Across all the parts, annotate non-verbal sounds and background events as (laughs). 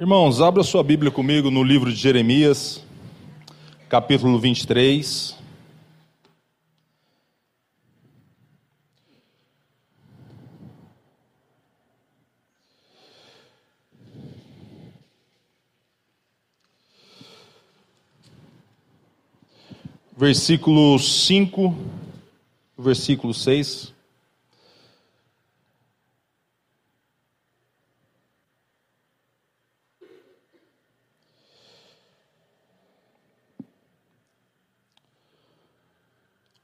Irmãos, abra sua Bíblia comigo no livro de Jeremias, capítulo 23. Versículo 5, versículo 6.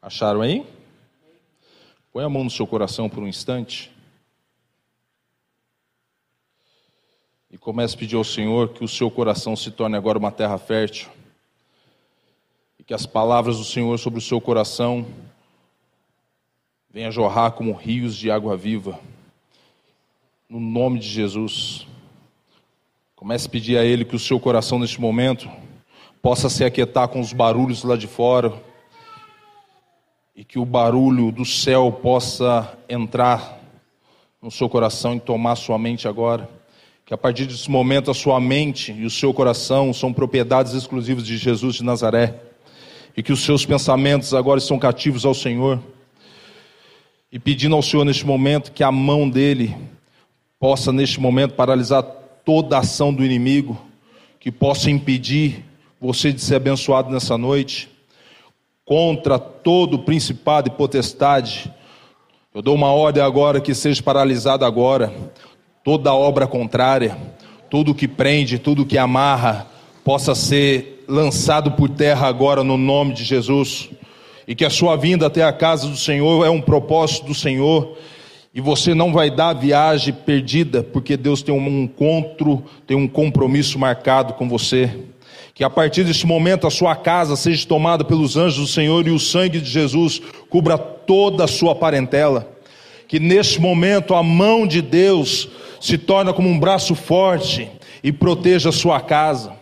Acharam aí? Põe a mão no seu coração por um instante. E comece a pedir ao Senhor que o seu coração se torne agora uma terra fértil. E que as palavras do Senhor sobre o seu coração venham jorrar como rios de água viva. No nome de Jesus. Comece a pedir a Ele que o seu coração neste momento possa se aquietar com os barulhos lá de fora e que o barulho do céu possa entrar no seu coração e tomar sua mente agora. Que a partir desse momento a sua mente e o seu coração são propriedades exclusivas de Jesus de Nazaré. E que os seus pensamentos agora estão cativos ao Senhor. E pedindo ao Senhor neste momento que a mão dele possa neste momento paralisar toda a ação do inimigo, que possa impedir você de ser abençoado nessa noite contra todo principado e potestade. Eu dou uma ordem agora que seja paralisada agora toda obra contrária, tudo que prende, tudo que amarra, possa ser lançado por terra agora no nome de Jesus. E que a sua vinda até a casa do Senhor é um propósito do Senhor. E você não vai dar viagem perdida, porque Deus tem um encontro, tem um compromisso marcado com você. Que a partir deste momento a sua casa seja tomada pelos anjos do Senhor e o sangue de Jesus cubra toda a sua parentela. Que neste momento a mão de Deus se torne como um braço forte e proteja a sua casa.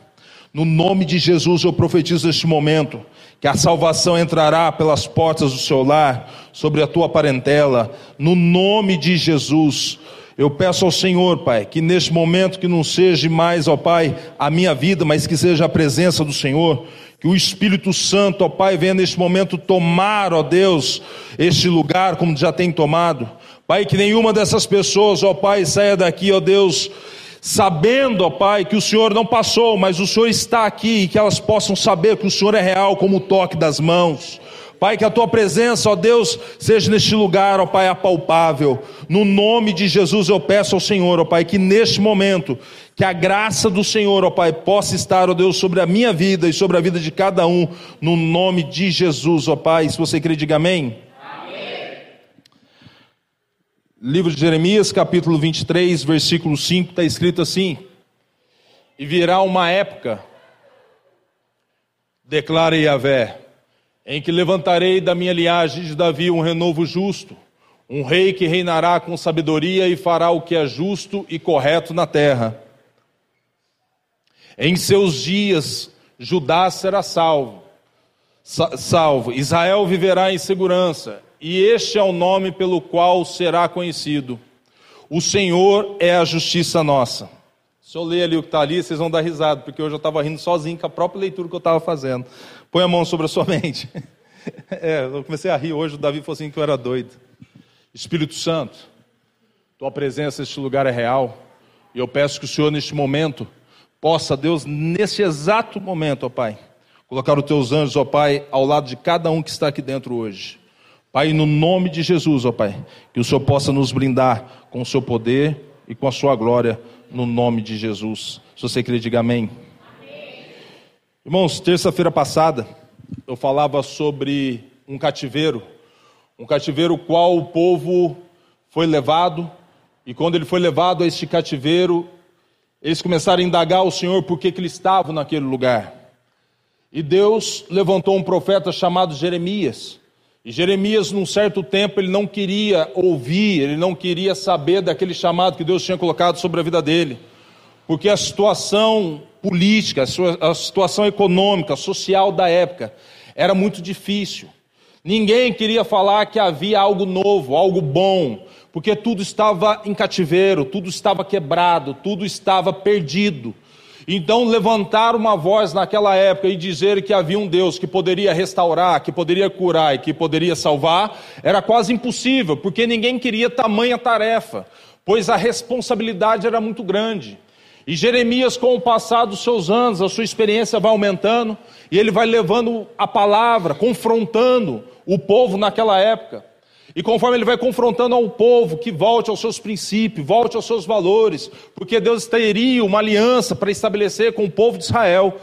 No nome de Jesus eu profetizo neste momento que a salvação entrará pelas portas do seu lar, sobre a tua parentela, no nome de Jesus. Eu peço ao Senhor, Pai, que neste momento que não seja mais, ó Pai, a minha vida, mas que seja a presença do Senhor, que o Espírito Santo, ó Pai, venha neste momento tomar, ó Deus, este lugar como já tem tomado. Pai, que nenhuma dessas pessoas, ó Pai, saia daqui, ó Deus, sabendo, ó Pai, que o Senhor não passou, mas o Senhor está aqui e que elas possam saber que o Senhor é real como o toque das mãos. Pai, que a tua presença, ó Deus, seja neste lugar, ó Pai, apalpável. No nome de Jesus eu peço ao Senhor, ó Pai, que neste momento, que a graça do Senhor, ó Pai, possa estar, ó Deus, sobre a minha vida e sobre a vida de cada um, no nome de Jesus, ó Pai. Se você crê, diga amém. Livro de Jeremias, capítulo 23, versículo 5, está escrito assim: E virá uma época, declara Yahvé, em que levantarei da minha linhagem de Davi um renovo justo, um rei que reinará com sabedoria e fará o que é justo e correto na terra. Em seus dias, Judá será salvo, salvo, Israel viverá em segurança, e este é o nome pelo qual será conhecido. O Senhor é a justiça nossa. Se eu ler ali o que está ali, vocês vão dar risada, porque hoje eu estava rindo sozinho com a própria leitura que eu estava fazendo. Põe a mão sobre a sua (laughs) mente. É, eu comecei a rir hoje, o Davi falou assim que eu era doido. Espírito Santo, tua presença neste lugar é real. E eu peço que o Senhor, neste momento, possa, Deus, nesse exato momento, ó Pai, colocar os teus anjos, ó Pai, ao lado de cada um que está aqui dentro hoje. Pai, no nome de Jesus, ó Pai, que o Senhor possa nos brindar com o seu poder e com a sua glória, no nome de Jesus. Se você crê, diga amém. Irmãos, terça-feira passada eu falava sobre um cativeiro, um cativeiro qual o povo foi levado, e quando ele foi levado a este cativeiro, eles começaram a indagar o Senhor por que, que eles estavam naquele lugar. E Deus levantou um profeta chamado Jeremias. E Jeremias, num certo tempo, ele não queria ouvir, ele não queria saber daquele chamado que Deus tinha colocado sobre a vida dele porque a situação política, a situação econômica, social da época era muito difícil. Ninguém queria falar que havia algo novo, algo bom, porque tudo estava em cativeiro, tudo estava quebrado, tudo estava perdido. Então, levantar uma voz naquela época e dizer que havia um Deus que poderia restaurar, que poderia curar e que poderia salvar, era quase impossível, porque ninguém queria tamanha tarefa, pois a responsabilidade era muito grande. E Jeremias, com o passar dos seus anos, a sua experiência vai aumentando, e ele vai levando a palavra, confrontando o povo naquela época. E conforme ele vai confrontando ao povo que volte aos seus princípios, volte aos seus valores, porque Deus teria uma aliança para estabelecer com o povo de Israel.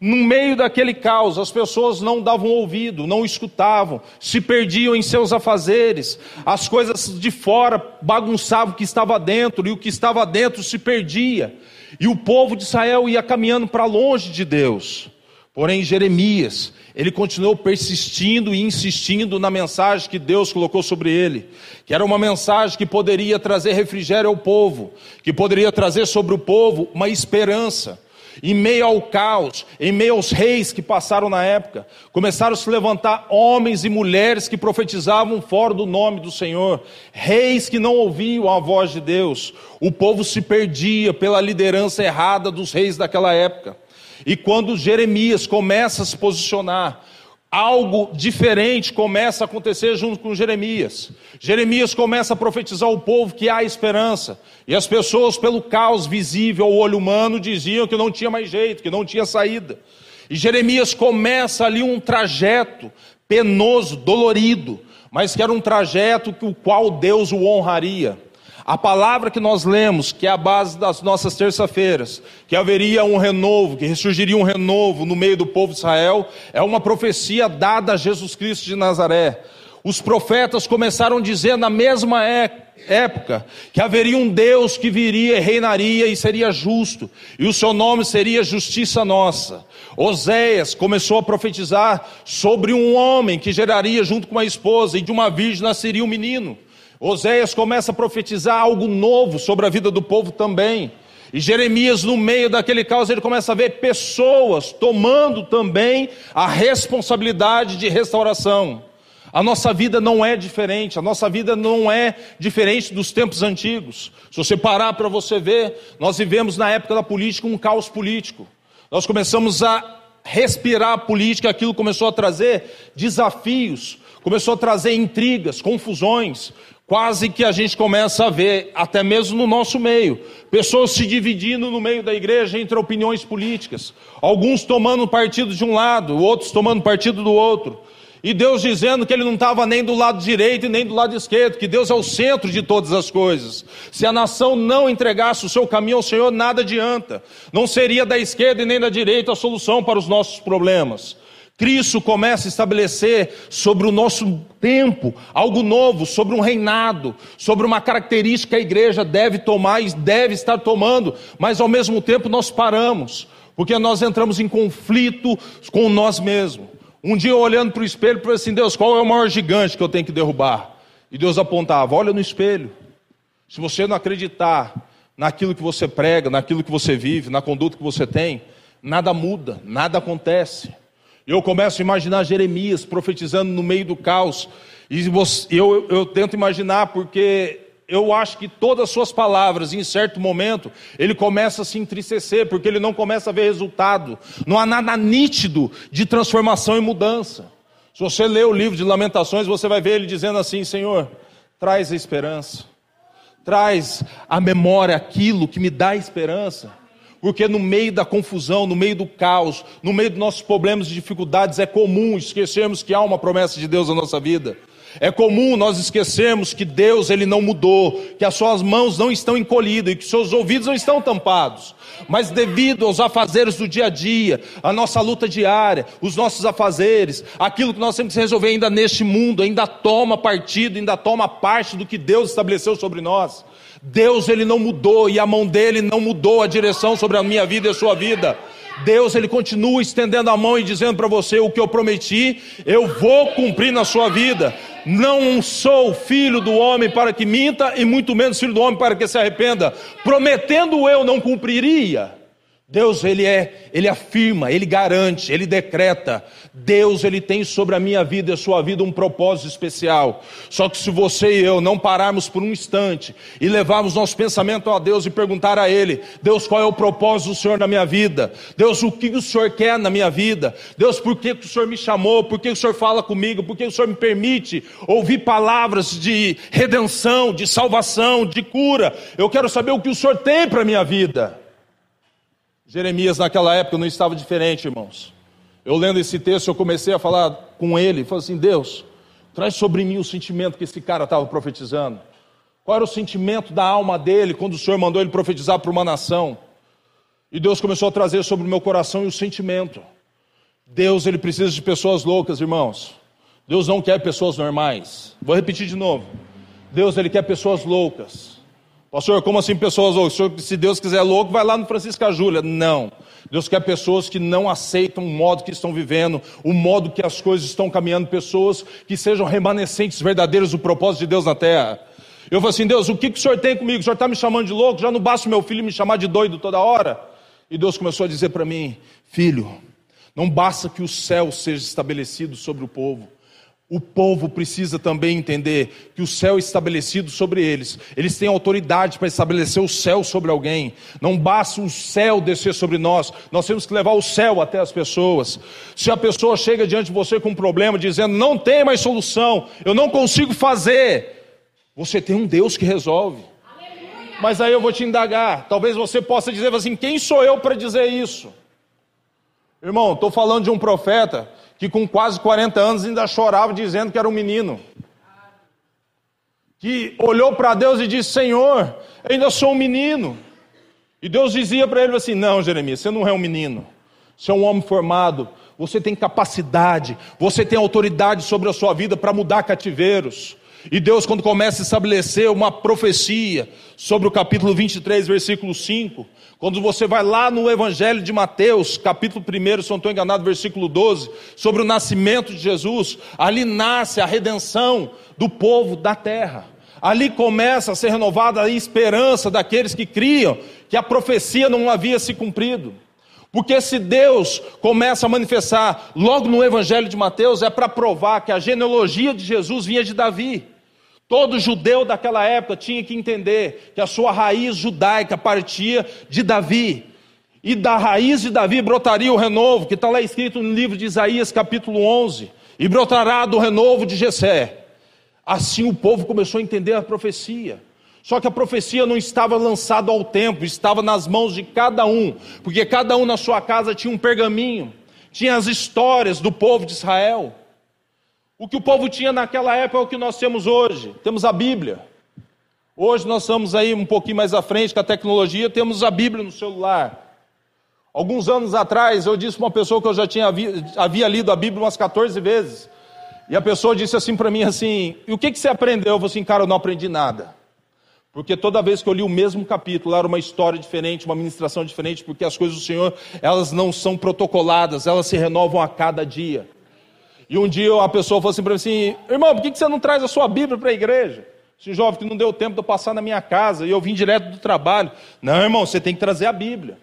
No meio daquele caos, as pessoas não davam ouvido, não escutavam, se perdiam em seus afazeres, as coisas de fora bagunçavam o que estava dentro, e o que estava dentro se perdia, e o povo de Israel ia caminhando para longe de Deus. Porém, Jeremias, ele continuou persistindo e insistindo na mensagem que Deus colocou sobre ele, que era uma mensagem que poderia trazer refrigério ao povo, que poderia trazer sobre o povo uma esperança. Em meio ao caos, em meio aos reis que passaram na época, começaram a se levantar homens e mulheres que profetizavam fora do nome do Senhor, reis que não ouviam a voz de Deus. O povo se perdia pela liderança errada dos reis daquela época. E quando Jeremias começa a se posicionar, algo diferente começa a acontecer junto com Jeremias. Jeremias começa a profetizar ao povo que há esperança. E as pessoas, pelo caos visível ao olho humano, diziam que não tinha mais jeito, que não tinha saída. E Jeremias começa ali um trajeto penoso, dolorido, mas que era um trajeto que o qual Deus o honraria. A palavra que nós lemos, que é a base das nossas terça-feiras, que haveria um renovo, que ressurgiria um renovo no meio do povo de Israel, é uma profecia dada a Jesus Cristo de Nazaré. Os profetas começaram a dizer na mesma é, época que haveria um Deus que viria e reinaria e seria justo, e o seu nome seria justiça nossa. Oséias começou a profetizar sobre um homem que geraria junto com uma esposa, e de uma virgem nasceria um menino. Oséias começa a profetizar algo novo sobre a vida do povo também. E Jeremias, no meio daquele caos, ele começa a ver pessoas tomando também a responsabilidade de restauração. A nossa vida não é diferente, a nossa vida não é diferente dos tempos antigos. Se você parar para você ver, nós vivemos na época da política um caos político. Nós começamos a respirar a política, aquilo começou a trazer desafios, começou a trazer intrigas, confusões, Quase que a gente começa a ver, até mesmo no nosso meio, pessoas se dividindo no meio da igreja entre opiniões políticas, alguns tomando partido de um lado, outros tomando partido do outro, e Deus dizendo que Ele não estava nem do lado direito e nem do lado esquerdo, que Deus é o centro de todas as coisas. Se a nação não entregasse o seu caminho ao Senhor, nada adianta, não seria da esquerda e nem da direita a solução para os nossos problemas. Cristo começa a estabelecer sobre o nosso tempo algo novo, sobre um reinado, sobre uma característica que a igreja deve tomar e deve estar tomando, mas ao mesmo tempo nós paramos, porque nós entramos em conflito com nós mesmos. Um dia olhando para o espelho, falei assim: Deus, qual é o maior gigante que eu tenho que derrubar? E Deus apontava: olha no espelho. Se você não acreditar naquilo que você prega, naquilo que você vive, na conduta que você tem, nada muda, nada acontece. Eu começo a imaginar Jeremias profetizando no meio do caos. E eu, eu tento imaginar, porque eu acho que todas as suas palavras, em certo momento, ele começa a se entristecer, porque ele não começa a ver resultado. Não há nada nítido de transformação e mudança. Se você ler o livro de Lamentações, você vai ver ele dizendo assim: Senhor, traz a esperança, traz a memória aquilo que me dá esperança. Porque no meio da confusão, no meio do caos, no meio dos nossos problemas e dificuldades, é comum esquecermos que há uma promessa de Deus na nossa vida. É comum nós esquecermos que Deus ele não mudou, que as suas mãos não estão encolhidas e que seus ouvidos não estão tampados. Mas devido aos afazeres do dia a dia, a nossa luta diária, os nossos afazeres, aquilo que nós temos que resolver ainda neste mundo, ainda toma partido, ainda toma parte do que Deus estabeleceu sobre nós. Deus ele não mudou e a mão dele não mudou a direção sobre a minha vida e a sua vida. Deus ele continua estendendo a mão e dizendo para você o que eu prometi, eu vou cumprir na sua vida. Não sou filho do homem para que minta e muito menos filho do homem para que se arrependa. Prometendo eu não cumpriria. Deus, ele é, ele afirma, ele garante, ele decreta. Deus, ele tem sobre a minha vida e a sua vida um propósito especial. Só que se você e eu não pararmos por um instante e levarmos nosso pensamento a Deus e perguntar a ele: Deus, qual é o propósito do Senhor na minha vida? Deus, o que o Senhor quer na minha vida? Deus, por que o Senhor me chamou? Por que o Senhor fala comigo? Por que o Senhor me permite ouvir palavras de redenção, de salvação, de cura? Eu quero saber o que o Senhor tem para a minha vida. Jeremias, naquela época, não estava diferente, irmãos. Eu lendo esse texto, eu comecei a falar com ele, falei assim: Deus, traz sobre mim o sentimento que esse cara estava profetizando. Qual era o sentimento da alma dele quando o Senhor mandou ele profetizar para uma nação? E Deus começou a trazer sobre o meu coração e o sentimento. Deus, ele precisa de pessoas loucas, irmãos. Deus não quer pessoas normais. Vou repetir de novo. Deus, ele quer pessoas loucas. Pastor, como assim pessoas loucas? Se Deus quiser louco, vai lá no Francisco Júlia. Não. Deus quer pessoas que não aceitam o modo que estão vivendo, o modo que as coisas estão caminhando, pessoas que sejam remanescentes verdadeiros do propósito de Deus na terra. Eu falei assim, Deus, o que, que o Senhor tem comigo? O Senhor está me chamando de louco? Já não basta meu filho me chamar de doido toda hora? E Deus começou a dizer para mim, filho, não basta que o céu seja estabelecido sobre o povo, o povo precisa também entender que o céu é estabelecido sobre eles. Eles têm autoridade para estabelecer o céu sobre alguém. Não basta o céu descer sobre nós, nós temos que levar o céu até as pessoas. Se a pessoa chega diante de você com um problema, dizendo: Não tem mais solução, eu não consigo fazer, você tem um Deus que resolve. Mas aí eu vou te indagar. Talvez você possa dizer assim: Quem sou eu para dizer isso? Irmão, estou falando de um profeta que com quase 40 anos ainda chorava dizendo que era um menino. Que olhou para Deus e disse: Senhor, ainda sou um menino. E Deus dizia para ele assim: Não, Jeremias, você não é um menino. Você é um homem formado. Você tem capacidade. Você tem autoridade sobre a sua vida para mudar cativeiros. E Deus, quando começa a estabelecer uma profecia sobre o capítulo 23, versículo 5, quando você vai lá no Evangelho de Mateus, capítulo 1, se não estou enganado, versículo 12, sobre o nascimento de Jesus, ali nasce a redenção do povo da terra. Ali começa a ser renovada a esperança daqueles que criam que a profecia não havia se cumprido. Porque se Deus começa a manifestar logo no Evangelho de Mateus, é para provar que a genealogia de Jesus vinha de Davi. Todo judeu daquela época tinha que entender que a sua raiz judaica partia de Davi. E da raiz de Davi brotaria o renovo, que está lá escrito no livro de Isaías, capítulo 11. E brotará do renovo de Jessé. Assim o povo começou a entender a profecia. Só que a profecia não estava lançada ao tempo, estava nas mãos de cada um, porque cada um na sua casa tinha um pergaminho, tinha as histórias do povo de Israel. O que o povo tinha naquela época é o que nós temos hoje. Temos a Bíblia. Hoje nós estamos aí um pouquinho mais à frente com a tecnologia, temos a Bíblia no celular. Alguns anos atrás eu disse para uma pessoa que eu já tinha havia lido a Bíblia umas 14 vezes. E a pessoa disse assim para mim assim: "E o que que você aprendeu?" Eu falei assim: "Cara, eu não aprendi nada". Porque toda vez que eu li o mesmo capítulo, era uma história diferente, uma ministração diferente, porque as coisas do Senhor, elas não são protocoladas, elas se renovam a cada dia. E um dia a pessoa falou assim para mim assim, irmão, por que você não traz a sua Bíblia para a igreja? Esse jovem que não deu tempo de eu passar na minha casa e eu vim direto do trabalho. Não, irmão, você tem que trazer a Bíblia.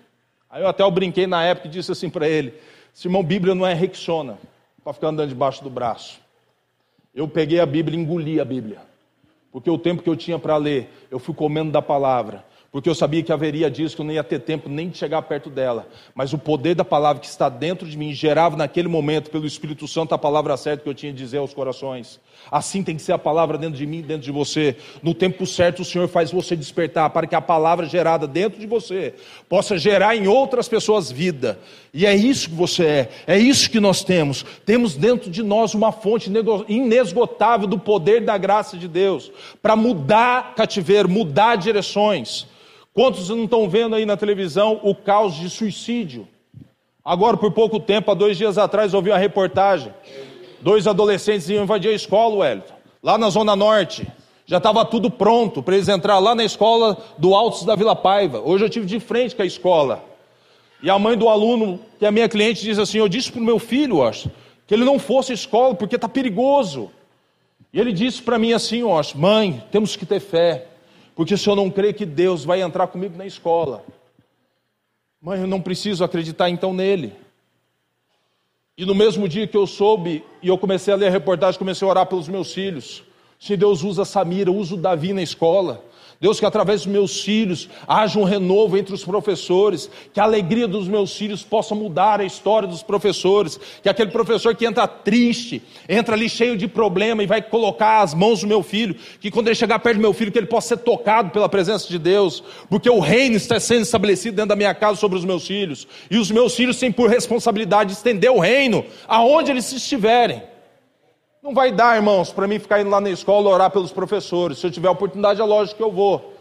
Aí eu até eu brinquei na época e disse assim para ele: irmão, Bíblia não é Rexona, para ficar andando debaixo do braço. Eu peguei a Bíblia e engoli a Bíblia. Porque o tempo que eu tinha para ler, eu fui comendo da palavra porque eu sabia que haveria dias que eu não ia ter tempo nem de chegar perto dela. Mas o poder da palavra que está dentro de mim gerava naquele momento, pelo Espírito Santo, a palavra certa que eu tinha de dizer aos corações. Assim tem que ser a palavra dentro de mim, dentro de você. No tempo certo, o Senhor faz você despertar para que a palavra gerada dentro de você possa gerar em outras pessoas vida. E é isso que você é, é isso que nós temos. Temos dentro de nós uma fonte inesgotável do poder da graça de Deus para mudar cativeiro, mudar direções. Quantos não estão vendo aí na televisão o caos de suicídio? Agora, por pouco tempo, há dois dias atrás, ouvi uma reportagem. Dois adolescentes iam invadir a escola, Wellington, lá na Zona Norte. Já estava tudo pronto para eles entrar lá na escola do Altos da Vila Paiva. Hoje eu tive de frente com a escola. E a mãe do aluno, que é a minha cliente, diz assim: Eu disse para o meu filho, acho, que ele não fosse à escola porque está perigoso. E ele disse para mim assim: acho, Mãe, temos que ter fé. Porque se eu não crer que Deus vai entrar comigo na escola, Mãe, eu não preciso acreditar então nele. E no mesmo dia que eu soube, e eu comecei a ler a reportagem, comecei a orar pelos meus filhos. Se Deus usa Samira, usa o Davi na escola. Deus, que através dos meus filhos haja um renovo entre os professores, que a alegria dos meus filhos possa mudar a história dos professores, que aquele professor que entra triste, entra ali cheio de problema e vai colocar as mãos do meu filho, que quando ele chegar perto do meu filho, que ele possa ser tocado pela presença de Deus, porque o reino está sendo estabelecido dentro da minha casa sobre os meus filhos, e os meus filhos têm por responsabilidade estender o reino aonde eles estiverem. Não vai dar, irmãos, para mim ficar indo lá na escola orar pelos professores. Se eu tiver oportunidade, é lógico que eu vou.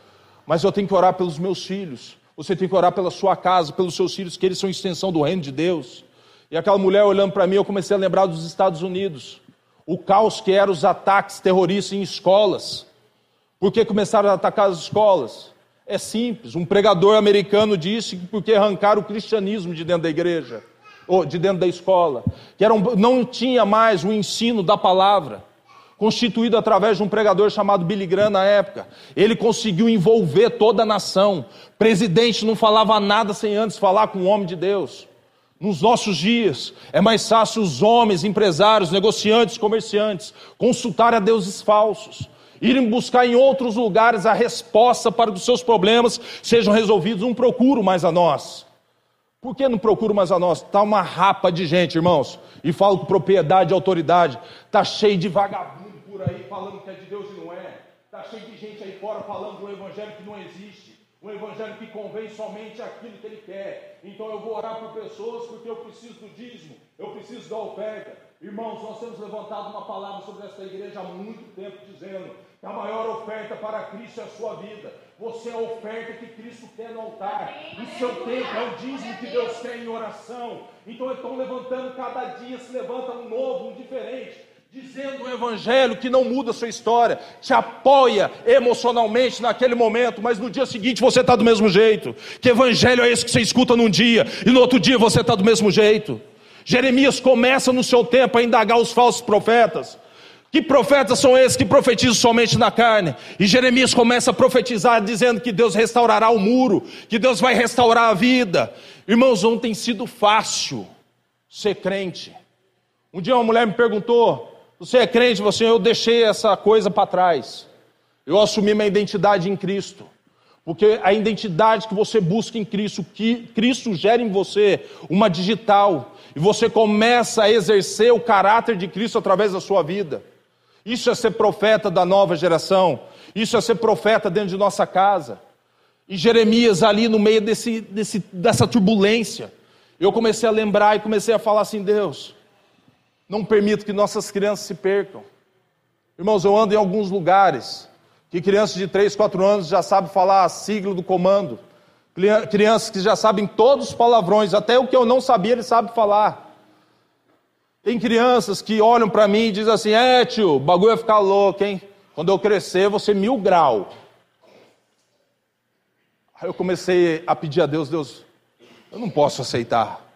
Mas eu tenho que orar pelos meus filhos. Você tem que orar pela sua casa, pelos seus filhos, que eles são extensão do reino de Deus. E aquela mulher olhando para mim, eu comecei a lembrar dos Estados Unidos. O caos que eram os ataques terroristas em escolas. Por que começaram a atacar as escolas? É simples. Um pregador americano disse que porque arrancaram o cristianismo de dentro da igreja de dentro da escola, que eram, não tinha mais o ensino da palavra, constituído através de um pregador chamado Billy Graham na época. Ele conseguiu envolver toda a nação. Presidente não falava nada sem antes falar com o homem de Deus. Nos nossos dias, é mais fácil os homens, empresários, negociantes, comerciantes, consultar a deuses falsos, irem buscar em outros lugares a resposta para que os seus problemas sejam resolvidos. Não procuro mais a nós. Por que não procuro mais a nós? Está uma rapa de gente, irmãos, e falo com propriedade e autoridade. Está cheio de vagabundo por aí falando que é de Deus e não é. Está cheio de gente aí fora falando um evangelho que não existe. Um evangelho que convém somente aquilo que ele quer. Então eu vou orar por pessoas porque eu preciso do dízimo, eu preciso da oferta. Irmãos, nós temos levantado uma palavra sobre esta igreja há muito tempo dizendo que a maior oferta para Cristo é a sua vida. Você é a oferta que Cristo quer no altar. O seu tempo é o dízimo que Deus quer em oração. Então estão levantando cada dia, se levanta um novo, um diferente. Dizendo o Evangelho que não muda a sua história, te apoia emocionalmente naquele momento, mas no dia seguinte você está do mesmo jeito. Que Evangelho é esse que você escuta num dia e no outro dia você está do mesmo jeito? Jeremias começa no seu tempo a indagar os falsos profetas. Que profetas são esses que profetizam somente na carne? E Jeremias começa a profetizar, dizendo que Deus restaurará o muro, que Deus vai restaurar a vida. Irmãos, não tem sido fácil ser crente. Um dia uma mulher me perguntou: Você é crente? Você, eu deixei essa coisa para trás. Eu assumi minha identidade em Cristo. Porque a identidade que você busca em Cristo, que Cristo gera em você, uma digital, e você começa a exercer o caráter de Cristo através da sua vida. Isso é ser profeta da nova geração. Isso é ser profeta dentro de nossa casa. E Jeremias, ali no meio desse, desse, dessa turbulência, eu comecei a lembrar e comecei a falar assim: Deus, não permita que nossas crianças se percam. Irmãos, eu ando em alguns lugares que crianças de 3, 4 anos já sabem falar a sigla do comando. Crianças que já sabem todos os palavrões, até o que eu não sabia, eles sabem falar. Tem crianças que olham para mim e dizem assim: É, tio, o bagulho vai ficar louco, hein? Quando eu crescer, eu vou ser mil grau. Aí eu comecei a pedir a Deus: Deus, eu não posso aceitar.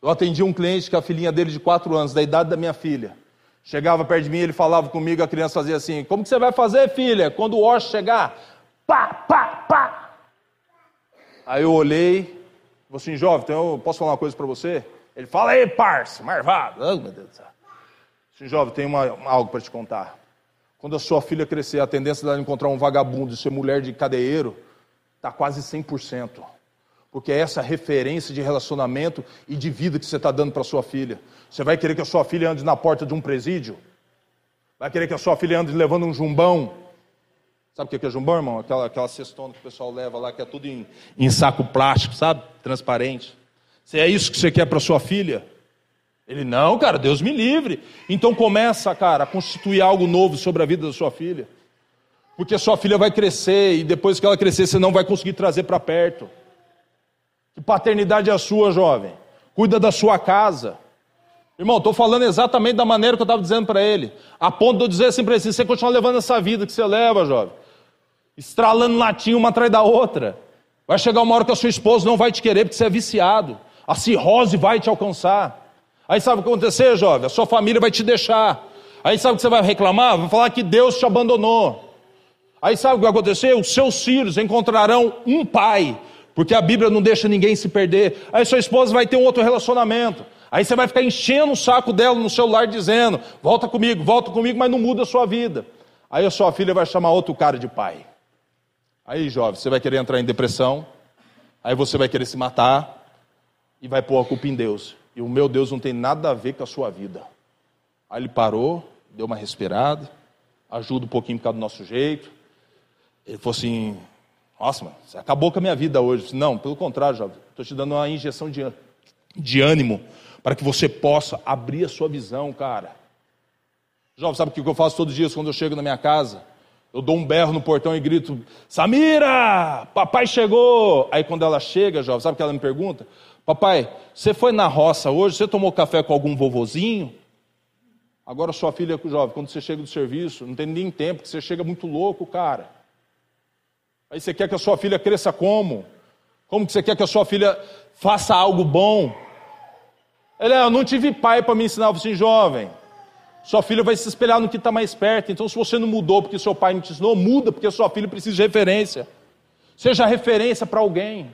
Eu atendi um cliente que a filhinha dele de quatro anos, da idade da minha filha, chegava perto de mim, ele falava comigo, a criança fazia assim: Como que você vai fazer, filha? Quando o Osh chegar, pá, pá, pá. Aí eu olhei, falei assim: Jovem, então eu posso falar uma coisa para você? Ele fala, ei, parça, marvado. Oh, meu Deus do céu. Sim, jovem, tem uma, algo para te contar. Quando a sua filha crescer, a tendência dela encontrar um vagabundo e ser mulher de cadeiro está quase 100%. Porque é essa referência de relacionamento e de vida que você está dando para sua filha. Você vai querer que a sua filha ande na porta de um presídio? Vai querer que a sua filha ande levando um jumbão? Sabe o que é jumbão, irmão? Aquela, aquela cestona que o pessoal leva lá, que é tudo em, em saco plástico, sabe? Transparente. Se é isso que você quer para sua filha? Ele, não, cara, Deus me livre. Então começa, cara, a constituir algo novo sobre a vida da sua filha. Porque a sua filha vai crescer e depois que ela crescer, você não vai conseguir trazer para perto. Que paternidade é a sua, jovem? Cuida da sua casa. Irmão, estou falando exatamente da maneira que eu estava dizendo para ele. A ponto de eu dizer assim para ele: você continua levando essa vida que você leva, jovem. Estralando latinha uma atrás da outra. Vai chegar uma hora que a sua esposa não vai te querer porque você é viciado a cirrose vai te alcançar. Aí sabe o que vai acontecer, jovem? A sua família vai te deixar. Aí sabe o que você vai reclamar? Vai falar que Deus te abandonou. Aí sabe o que vai acontecer? Os seus filhos encontrarão um pai Porque a Bíblia não deixa ninguém se perder. Aí sua esposa vai ter um outro relacionamento. Aí você vai ficar enchendo o saco dela no celular dizendo: volta comigo, volta comigo, mas não muda a sua vida. Aí a sua filha vai chamar outro cara de pai. Aí, jovem, você vai querer entrar em depressão, aí você vai querer se matar e vai pôr a culpa em Deus. E o meu Deus não tem nada a ver com a sua vida. Aí ele parou, deu uma respirada, ajuda um pouquinho por causa do nosso jeito. Ele falou assim: Nossa, mano, você acabou com a minha vida hoje. Disse, não, pelo contrário, jovem, estou te dando uma injeção de, de ânimo para que você possa abrir a sua visão, cara. Jovem, sabe o que eu faço todos os dias quando eu chego na minha casa? Eu dou um berro no portão e grito: Samira, papai chegou. Aí quando ela chega, jovem, sabe o que ela me pergunta? Papai, você foi na roça hoje? Você tomou café com algum vovozinho? Agora sua filha, jovem, quando você chega do serviço, não tem nem tempo, que você chega muito louco, cara. Aí você quer que a sua filha cresça como? Como que você quer que a sua filha faça algo bom? Ele, eu não tive pai para me ensinar, assim, jovem. Sua filha vai se espelhar no que está mais perto. Então, se você não mudou porque seu pai não te ensinou, muda porque sua filha precisa de referência. Seja referência para alguém.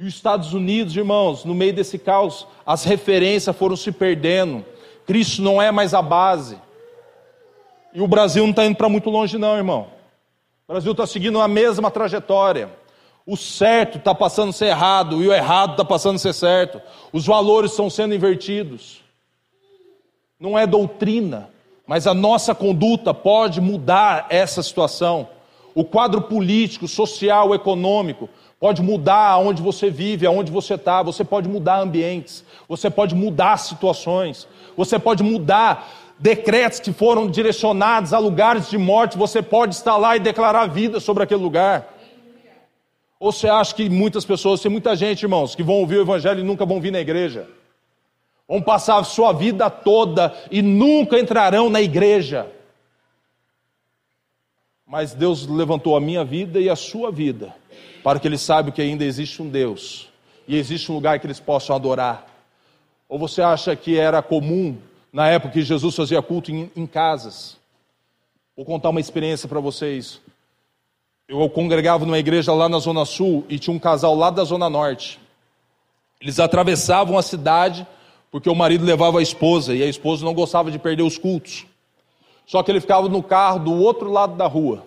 E os Estados Unidos, irmãos, no meio desse caos, as referências foram se perdendo. Cristo não é mais a base. E o Brasil não está indo para muito longe, não, irmão. O Brasil está seguindo a mesma trajetória. O certo está passando a ser errado e o errado está passando a ser certo. Os valores estão sendo invertidos. Não é doutrina, mas a nossa conduta pode mudar essa situação. O quadro político, social, econômico pode mudar aonde você vive, aonde você está. Você pode mudar ambientes, você pode mudar situações, você pode mudar decretos que foram direcionados a lugares de morte. Você pode estar lá e declarar vida sobre aquele lugar. Ou você acha que muitas pessoas, tem muita gente, irmãos, que vão ouvir o evangelho e nunca vão vir na igreja? Vão passar a sua vida toda e nunca entrarão na igreja. Mas Deus levantou a minha vida e a sua vida, para que eles saibam que ainda existe um Deus e existe um lugar que eles possam adorar. Ou você acha que era comum na época que Jesus fazia culto em, em casas? Vou contar uma experiência para vocês. Eu congregava numa igreja lá na Zona Sul e tinha um casal lá da Zona Norte. Eles atravessavam a cidade porque o marido levava a esposa e a esposa não gostava de perder os cultos. Só que ele ficava no carro do outro lado da rua.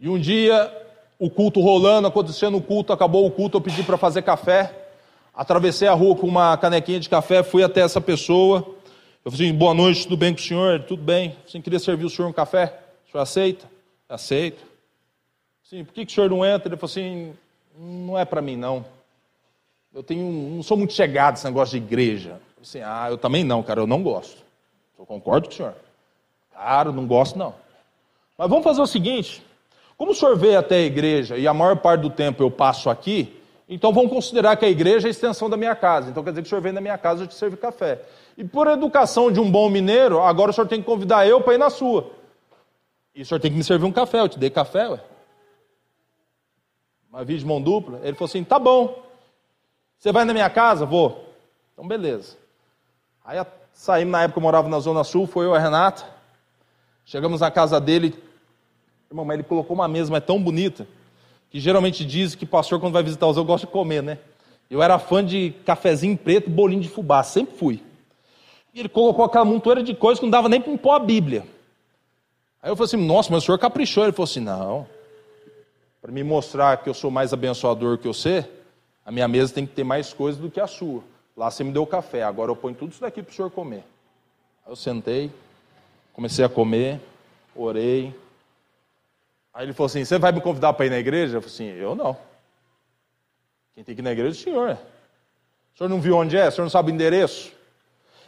E um dia, o culto rolando, acontecendo o culto, acabou o culto, eu pedi para fazer café. Atravessei a rua com uma canequinha de café, fui até essa pessoa. Eu falei assim, boa noite, tudo bem com o senhor? Tudo bem. Assim, queria servir o senhor um café? O senhor aceita? Aceito. Sim, por que, que o senhor não entra? Ele falou assim: não é para mim, não. Eu tenho, não sou muito chegado nesse negócio de igreja. Eu assim, ah, eu também não, cara, eu não gosto. Eu concordo com o senhor. Cara, não gosto, não. Mas vamos fazer o seguinte: como o senhor veio até a igreja e a maior parte do tempo eu passo aqui, então vamos considerar que a igreja é a extensão da minha casa. Então quer dizer que o senhor vem na minha casa e te serve café. E por educação de um bom mineiro, agora o senhor tem que convidar eu para ir na sua. E o senhor tem que me servir um café, eu te dei café, ué. Uma via de mão dupla. Ele falou assim: tá bom. Você vai na minha casa? Vou. Então, beleza. Aí saímos na época, eu morava na Zona Sul, foi eu e a Renata. Chegamos na casa dele. Irmão, mas ele colocou uma mesa mas tão bonita que geralmente diz que pastor, quando vai visitar os eu gosta de comer, né? Eu era fã de cafezinho preto bolinho de fubá, sempre fui. E ele colocou aquela montoeira de coisas que não dava nem para impor a Bíblia. Aí eu falei assim, nossa, mas o senhor caprichou. Ele falou assim, não. Para me mostrar que eu sou mais abençoador que você, a minha mesa tem que ter mais coisas do que a sua. Lá você me deu café, agora eu ponho tudo isso daqui para o senhor comer. Aí eu sentei, comecei a comer, orei. Aí ele falou assim: Você vai me convidar para ir na igreja? Eu falei assim: Eu não. Quem tem que ir na igreja é o senhor. O senhor não viu onde é? O senhor não sabe o endereço?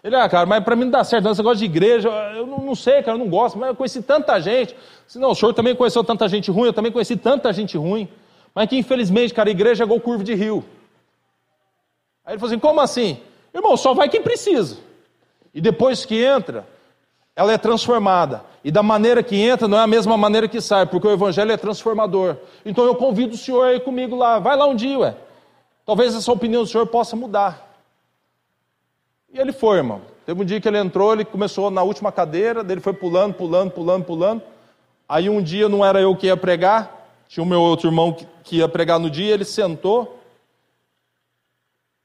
Ele, ah, cara, mas para mim não dá certo, você gosta de igreja, eu não, não, sei, cara, eu não gosto, mas eu conheci tanta gente. Disse, não, o senhor também conheceu tanta gente ruim, eu também conheci tanta gente ruim, mas que infelizmente, cara, a igreja é igual curva de rio. Aí ele falou assim: como assim? Irmão, só vai quem precisa. E depois que entra, ela é transformada. E da maneira que entra, não é a mesma maneira que sai, porque o evangelho é transformador. Então eu convido o senhor aí comigo lá, vai lá um dia, ué. Talvez essa opinião do senhor possa mudar. E ele foi, irmão. Teve um dia que ele entrou, ele começou na última cadeira, dele foi pulando, pulando, pulando, pulando. Aí um dia não era eu que ia pregar, Tinha o meu outro irmão que, ia pregar no dia, ele sentou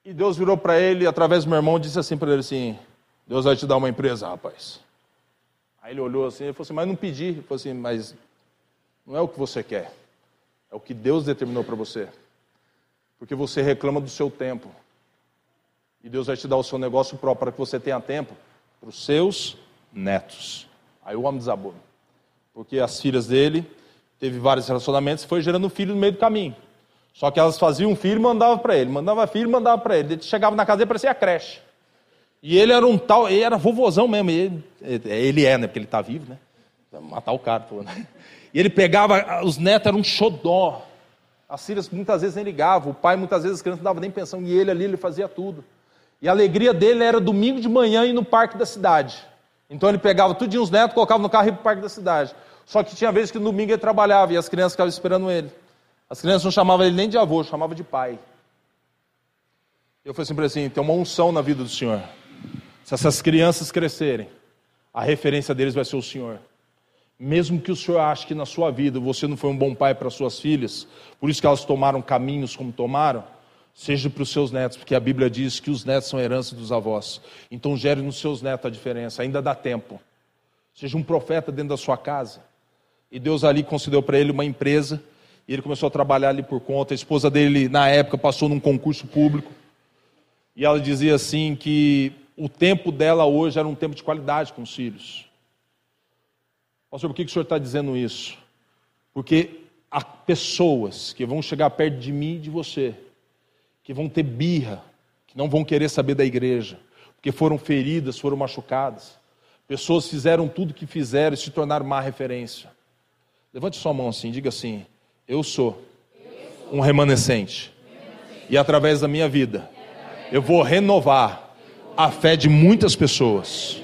e Deus virou para ele, através do meu irmão, disse assim para ele assim: Deus vai te dar uma empresa, rapaz. Aí ele olhou assim e falou assim: Mas não pedi. Ele falou assim: Mas não é o que você quer, é o que Deus determinou para você. Porque você reclama do seu tempo. E Deus vai te dar o seu negócio próprio para que você tenha tempo para os seus netos. Aí o homem desabou. Porque as filhas dele teve vários relacionamentos e foi gerando filho no meio do caminho. Só que elas faziam um filho e mandavam para ele. Mandava filho e mandava para ele. Ele chegava na casa dele parecia a creche. E ele era um tal, ele era vovozão mesmo. Ele, ele é, né? Porque ele está vivo, né? Matar o cara todo, né? E ele pegava, os netos eram um xodó. As filhas muitas vezes nem ligavam, o pai muitas vezes as crianças não davam nem pensão, e ele ali, ele fazia tudo. E a alegria dele era domingo de manhã ir no parque da cidade. Então ele pegava tudinho os netos, colocava no carro e ia para o parque da cidade. Só que tinha vezes que no domingo ele trabalhava e as crianças ficavam esperando ele. As crianças não chamavam ele nem de avô, chamavam de pai. Eu falei assim para ele assim, tem uma unção na vida do Senhor. Se essas crianças crescerem, a referência deles vai ser o Senhor. Mesmo que o Senhor ache que na sua vida você não foi um bom pai para suas filhas, por isso que elas tomaram caminhos como tomaram, seja para os seus netos, porque a Bíblia diz que os netos são herança dos avós. Então gere nos seus netos a diferença, ainda dá tempo. Seja um profeta dentro da sua casa. E Deus ali concedeu para ele uma empresa, e ele começou a trabalhar ali por conta. A esposa dele, na época, passou num concurso público. E ela dizia assim que o tempo dela hoje era um tempo de qualidade com os filhos. Pastor, por que, que o senhor está dizendo isso? Porque há pessoas que vão chegar perto de mim e de você que vão ter birra, que não vão querer saber da igreja, porque foram feridas, foram machucadas. Pessoas fizeram tudo o que fizeram e se tornaram má referência. Levante sua mão assim, diga assim: Eu sou um remanescente. E através da minha vida, eu vou renovar a fé de muitas pessoas.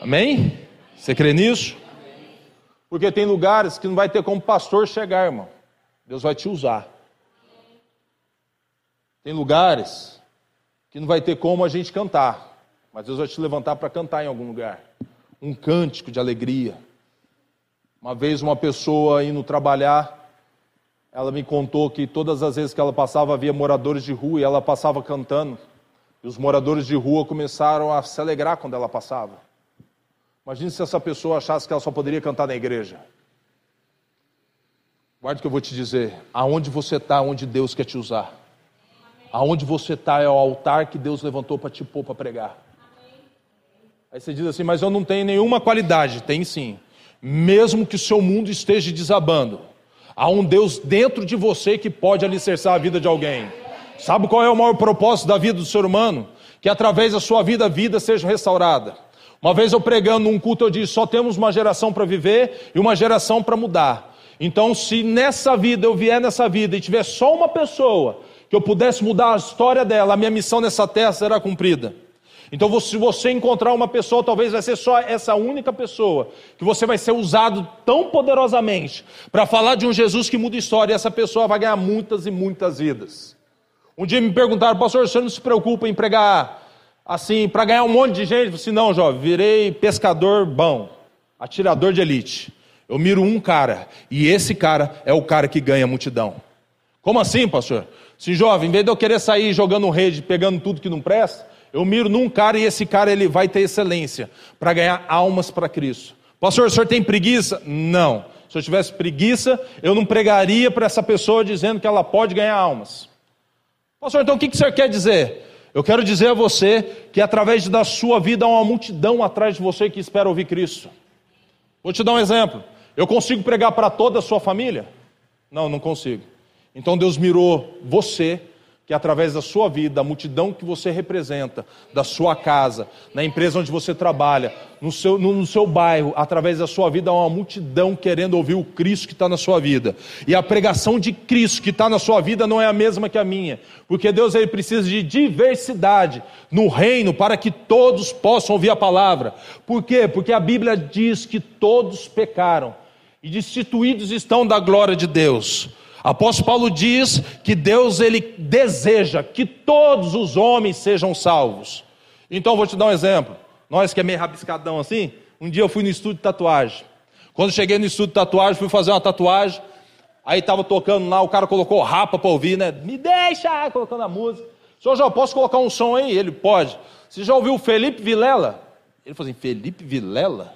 Amém? Você crê nisso? Porque tem lugares que não vai ter como pastor chegar, irmão. Deus vai te usar. Tem lugares que não vai ter como a gente cantar, mas Deus vai te levantar para cantar em algum lugar. Um cântico de alegria. Uma vez uma pessoa indo trabalhar, ela me contou que todas as vezes que ela passava havia moradores de rua e ela passava cantando. E os moradores de rua começaram a se alegrar quando ela passava. Imagine se essa pessoa achasse que ela só poderia cantar na igreja. Guarde o que eu vou te dizer. Aonde você está, onde Deus quer te usar. Aonde você está é o altar que Deus levantou para te pôr para pregar. Aí você diz assim, mas eu não tenho nenhuma qualidade. Tem sim. Mesmo que o seu mundo esteja desabando, há um Deus dentro de você que pode alicerçar a vida de alguém. Sabe qual é o maior propósito da vida do ser humano? Que através da sua vida, a vida seja restaurada. Uma vez eu pregando num culto, eu disse: só temos uma geração para viver e uma geração para mudar. Então, se nessa vida eu vier nessa vida e tiver só uma pessoa que eu pudesse mudar a história dela, a minha missão nessa terra será cumprida. Então, se você encontrar uma pessoa, talvez vai ser só essa única pessoa, que você vai ser usado tão poderosamente para falar de um Jesus que muda história, e essa pessoa vai ganhar muitas e muitas vidas. Um dia me perguntaram, pastor, você não se preocupa em pregar assim, para ganhar um monte de gente? Eu disse, não, jovem, virei pescador bom, atirador de elite. Eu miro um cara, e esse cara é o cara que ganha a multidão. Como assim, pastor? Se jovem, em vez de eu querer sair jogando rede, pegando tudo que não presta, eu miro num cara e esse cara ele vai ter excelência para ganhar almas para Cristo. Pastor, o senhor tem preguiça? Não. Se eu tivesse preguiça, eu não pregaria para essa pessoa dizendo que ela pode ganhar almas. Pastor, então o que, que o senhor quer dizer? Eu quero dizer a você que através da sua vida há uma multidão atrás de você que espera ouvir Cristo. Vou te dar um exemplo. Eu consigo pregar para toda a sua família? Não, não consigo. Então Deus mirou você, que através da sua vida, da multidão que você representa, da sua casa, na empresa onde você trabalha, no seu, no, no seu bairro, através da sua vida, há uma multidão querendo ouvir o Cristo que está na sua vida. E a pregação de Cristo que está na sua vida não é a mesma que a minha, porque Deus ele precisa de diversidade no reino para que todos possam ouvir a palavra. Por quê? Porque a Bíblia diz que todos pecaram e destituídos estão da glória de Deus. Apóstolo Paulo diz que Deus ele deseja que todos os homens sejam salvos. Então vou te dar um exemplo. Nós que é meio rabiscadão assim, um dia eu fui no estúdio de tatuagem. Quando cheguei no estúdio de tatuagem, fui fazer uma tatuagem. Aí estava tocando lá, o cara colocou rapa para ouvir, né? Me deixa! Colocando a música. Senhor, já posso colocar um som aí? Ele pode. Você já ouviu Felipe Vilela? Ele falou assim: Felipe Vilela?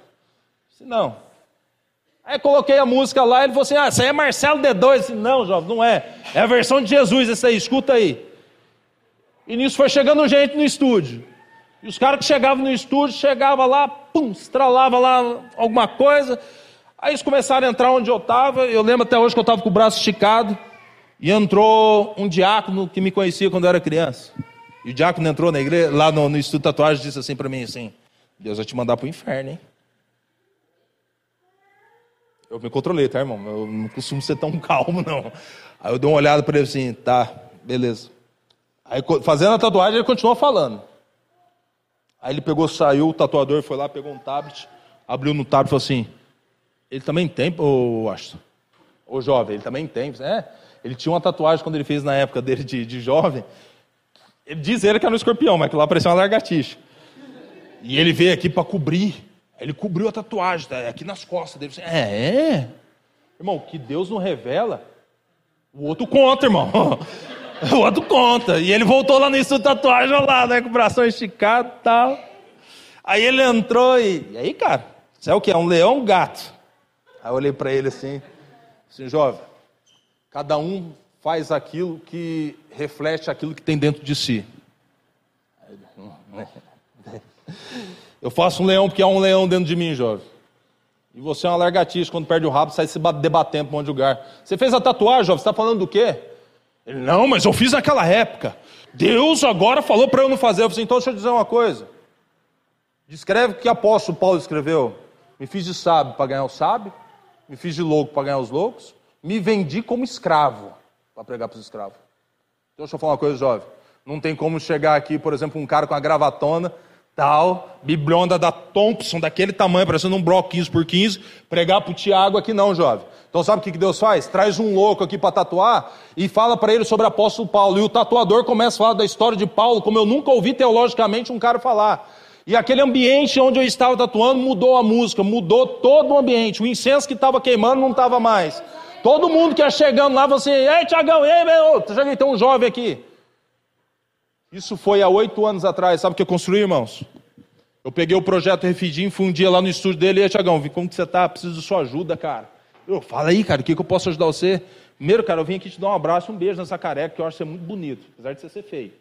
disse, não. Aí coloquei a música lá, ele falou assim: ah, isso aí é Marcelo D2. Eu disse, não, jovem, não é. É a versão de Jesus, essa aí, escuta aí. E nisso foi chegando gente no estúdio. E os caras que chegavam no estúdio, chegavam lá, pum, estralava lá alguma coisa. Aí eles começaram a entrar onde eu estava. Eu lembro até hoje que eu estava com o braço esticado. E entrou um diácono que me conhecia quando eu era criança. E o diácono entrou na igreja, lá no, no Instituto Tatuagem, disse assim para mim assim: Deus vai te mandar para o inferno, hein? Eu me controlei, tá, irmão? Eu não costumo ser tão (laughs) calmo, não. Aí eu dei uma olhada para ele assim, tá, beleza. Aí fazendo a tatuagem, ele continuou falando. Aí ele pegou, saiu, o tatuador foi lá, pegou um tablet, abriu no tablet e falou assim: Ele também tem, ô Ashton? Ô jovem, ele também tem. É, ele tinha uma tatuagem quando ele fez na época dele de, de jovem. Ele diz ele que era um escorpião, mas que lá parecia uma lagartixa. E ele veio aqui para cobrir. Ele cobriu a tatuagem, tá, aqui nas costas dele. É, é. Irmão, o que Deus não revela, o outro conta, irmão. (laughs) O outro conta. E ele voltou lá no estúdio de tatuagem lá, né? Com o bração esticado e tal. Aí ele entrou e. E aí, cara? Você é o que? É um leão ou um gato? Aí eu olhei para ele assim, assim, jovem, cada um faz aquilo que reflete aquilo que tem dentro de si. (laughs) Eu faço um leão porque há um leão dentro de mim, jovem. E você é uma largatixa, quando perde o rabo, sai se debatendo para um monte de lugar. Você fez a tatuagem, jovem, você está falando do quê? Ele, não, mas eu fiz naquela época. Deus agora falou para eu não fazer. Eu falei, então deixa eu dizer uma coisa. Descreve o que apóstolo Paulo escreveu. Me fiz de sábio para ganhar o sábio, me fiz de louco para ganhar os loucos, me vendi como escravo para pregar para os escravos. Então deixa eu falar uma coisa, jovem. Não tem como chegar aqui, por exemplo, um cara com a gravatona tal, biblionda da Thompson, daquele tamanho, parecendo um bloco 15 por 15, pregar para o Tiago aqui não, jovem. Então sabe o que Deus faz? Traz um louco aqui para tatuar e fala para ele sobre o apóstolo Paulo. E o tatuador começa a falar da história de Paulo, como eu nunca ouvi teologicamente um cara falar. E aquele ambiente onde eu estava tatuando mudou a música, mudou todo o ambiente. O incenso que estava queimando não estava mais. Todo mundo que ia chegando lá, você, ei Tiagão, ei meu, já tem um jovem aqui. Isso foi há oito anos atrás. Sabe o que eu construí, irmãos? Eu peguei o projeto Refidim, fui um dia lá no estúdio dele, e aí, Tiagão, como que você está? Preciso de sua ajuda, cara. Eu, fala aí, cara, o que, que eu posso ajudar você? Primeiro, cara, eu vim aqui te dar um abraço, um beijo nessa careca, que eu acho você muito bonito, apesar de você ser feio.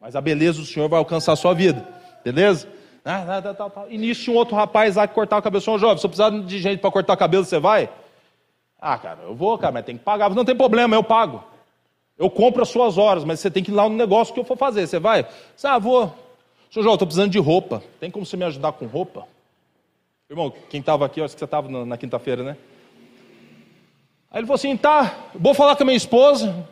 Mas a beleza do Senhor vai alcançar a sua vida, beleza? Ah, tá, tá, tá. E nisso tinha um outro rapaz lá que cortava o cabelo. Jovem, se eu precisar de gente para cortar o cabelo, você vai? Ah, cara, eu vou, cara, mas tem que pagar. Não tem problema, eu pago. Eu compro as suas horas, mas você tem que ir lá no negócio que eu for fazer. Você vai? Você, ah, vou. Senhor João, estou precisando de roupa. Tem como você me ajudar com roupa? Irmão, quem estava aqui, eu acho que você estava na, na quinta-feira, né? Aí ele falou assim: tá, vou falar com a minha esposa,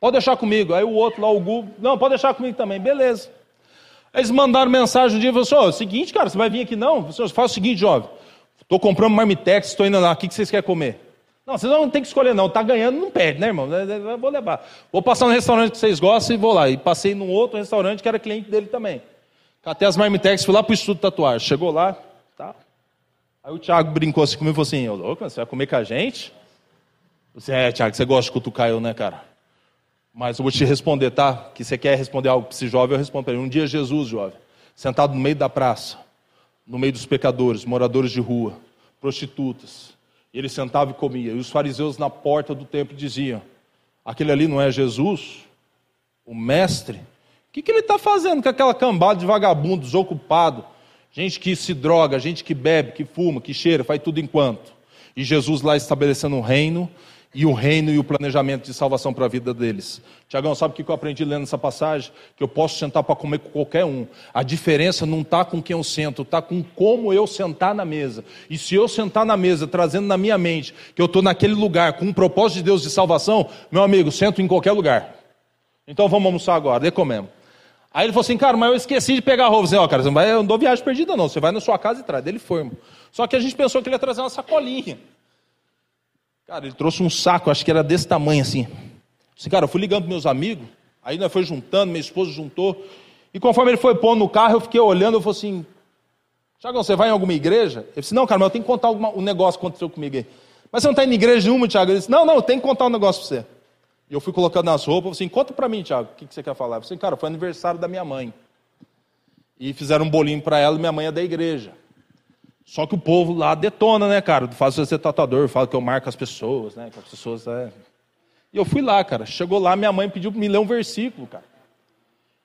pode deixar comigo. Aí o outro lá, o Gu, não, pode deixar comigo também, beleza. Aí eles mandaram mensagem um dia e falaram assim: seguinte, cara, você vai vir aqui não? Faz o seguinte, jovem, estou comprando marmitex, estou indo lá, o que vocês querem comer? Não, vocês não tem que escolher, não. Está ganhando, não perde, né, irmão? Eu vou levar. Vou passar no restaurante que vocês gostam e vou lá. E passei num outro restaurante que era cliente dele também. Catei as marmitex, fui lá para o estudo de tatuagem. Chegou lá, tá. Aí o Thiago brincou assim comigo e falou assim: Ô louco, você vai comer com a gente? Você é, Tiago, você gosta de cutucar eu, né, cara? Mas eu vou te responder, tá? Que você quer responder algo para esse jovem, eu respondo para ele. Um dia Jesus, jovem, sentado no meio da praça, no meio dos pecadores, moradores de rua, prostitutas, ele sentava e comia. E os fariseus na porta do templo diziam: aquele ali não é Jesus, o mestre? O que, que ele está fazendo com aquela cambada de vagabundo, desocupado? Gente que se droga, gente que bebe, que fuma, que cheira, faz tudo enquanto. E Jesus lá estabelecendo um reino e o reino e o planejamento de salvação para a vida deles. Tiagão, sabe o que eu aprendi lendo essa passagem? Que eu posso sentar para comer com qualquer um. A diferença não está com quem eu sento, está com como eu sentar na mesa. E se eu sentar na mesa, trazendo na minha mente que eu estou naquele lugar com um propósito de Deus de salvação, meu amigo, sento em qualquer lugar. Então vamos almoçar agora, de comemos. Aí ele falou assim, cara, mas eu esqueci de pegar a roupa. Eu falei, ó, cara, você não vai, eu dou viagem perdida não, você vai na sua casa e traz. Ele foi, irmão. Só que a gente pensou que ele ia trazer uma sacolinha. Cara, ele trouxe um saco, acho que era desse tamanho assim. Assim, cara, eu fui ligando para meus amigos, aí nós foi juntando, minha esposa juntou. E conforme ele foi pondo no carro, eu fiquei olhando, eu falei assim, Tiagão, você vai em alguma igreja? Eu disse, não, cara, mas eu tenho que contar alguma, um negócio que aconteceu comigo aí. Mas você não está em igreja nenhuma, Tiago? Ele disse, não, não, eu tenho que contar um negócio para você. E eu fui colocando nas roupas, eu falei assim, conta para mim, Tiago, o que, que você quer falar? Eu falei assim, cara, foi aniversário da minha mãe. E fizeram um bolinho para ela e minha mãe é da igreja. Só que o povo lá detona, né, cara? Faz você ser tatuador, fala que eu marco as pessoas, né? Que as pessoas. É... E eu fui lá, cara. Chegou lá, minha mãe pediu para me ler um versículo, cara.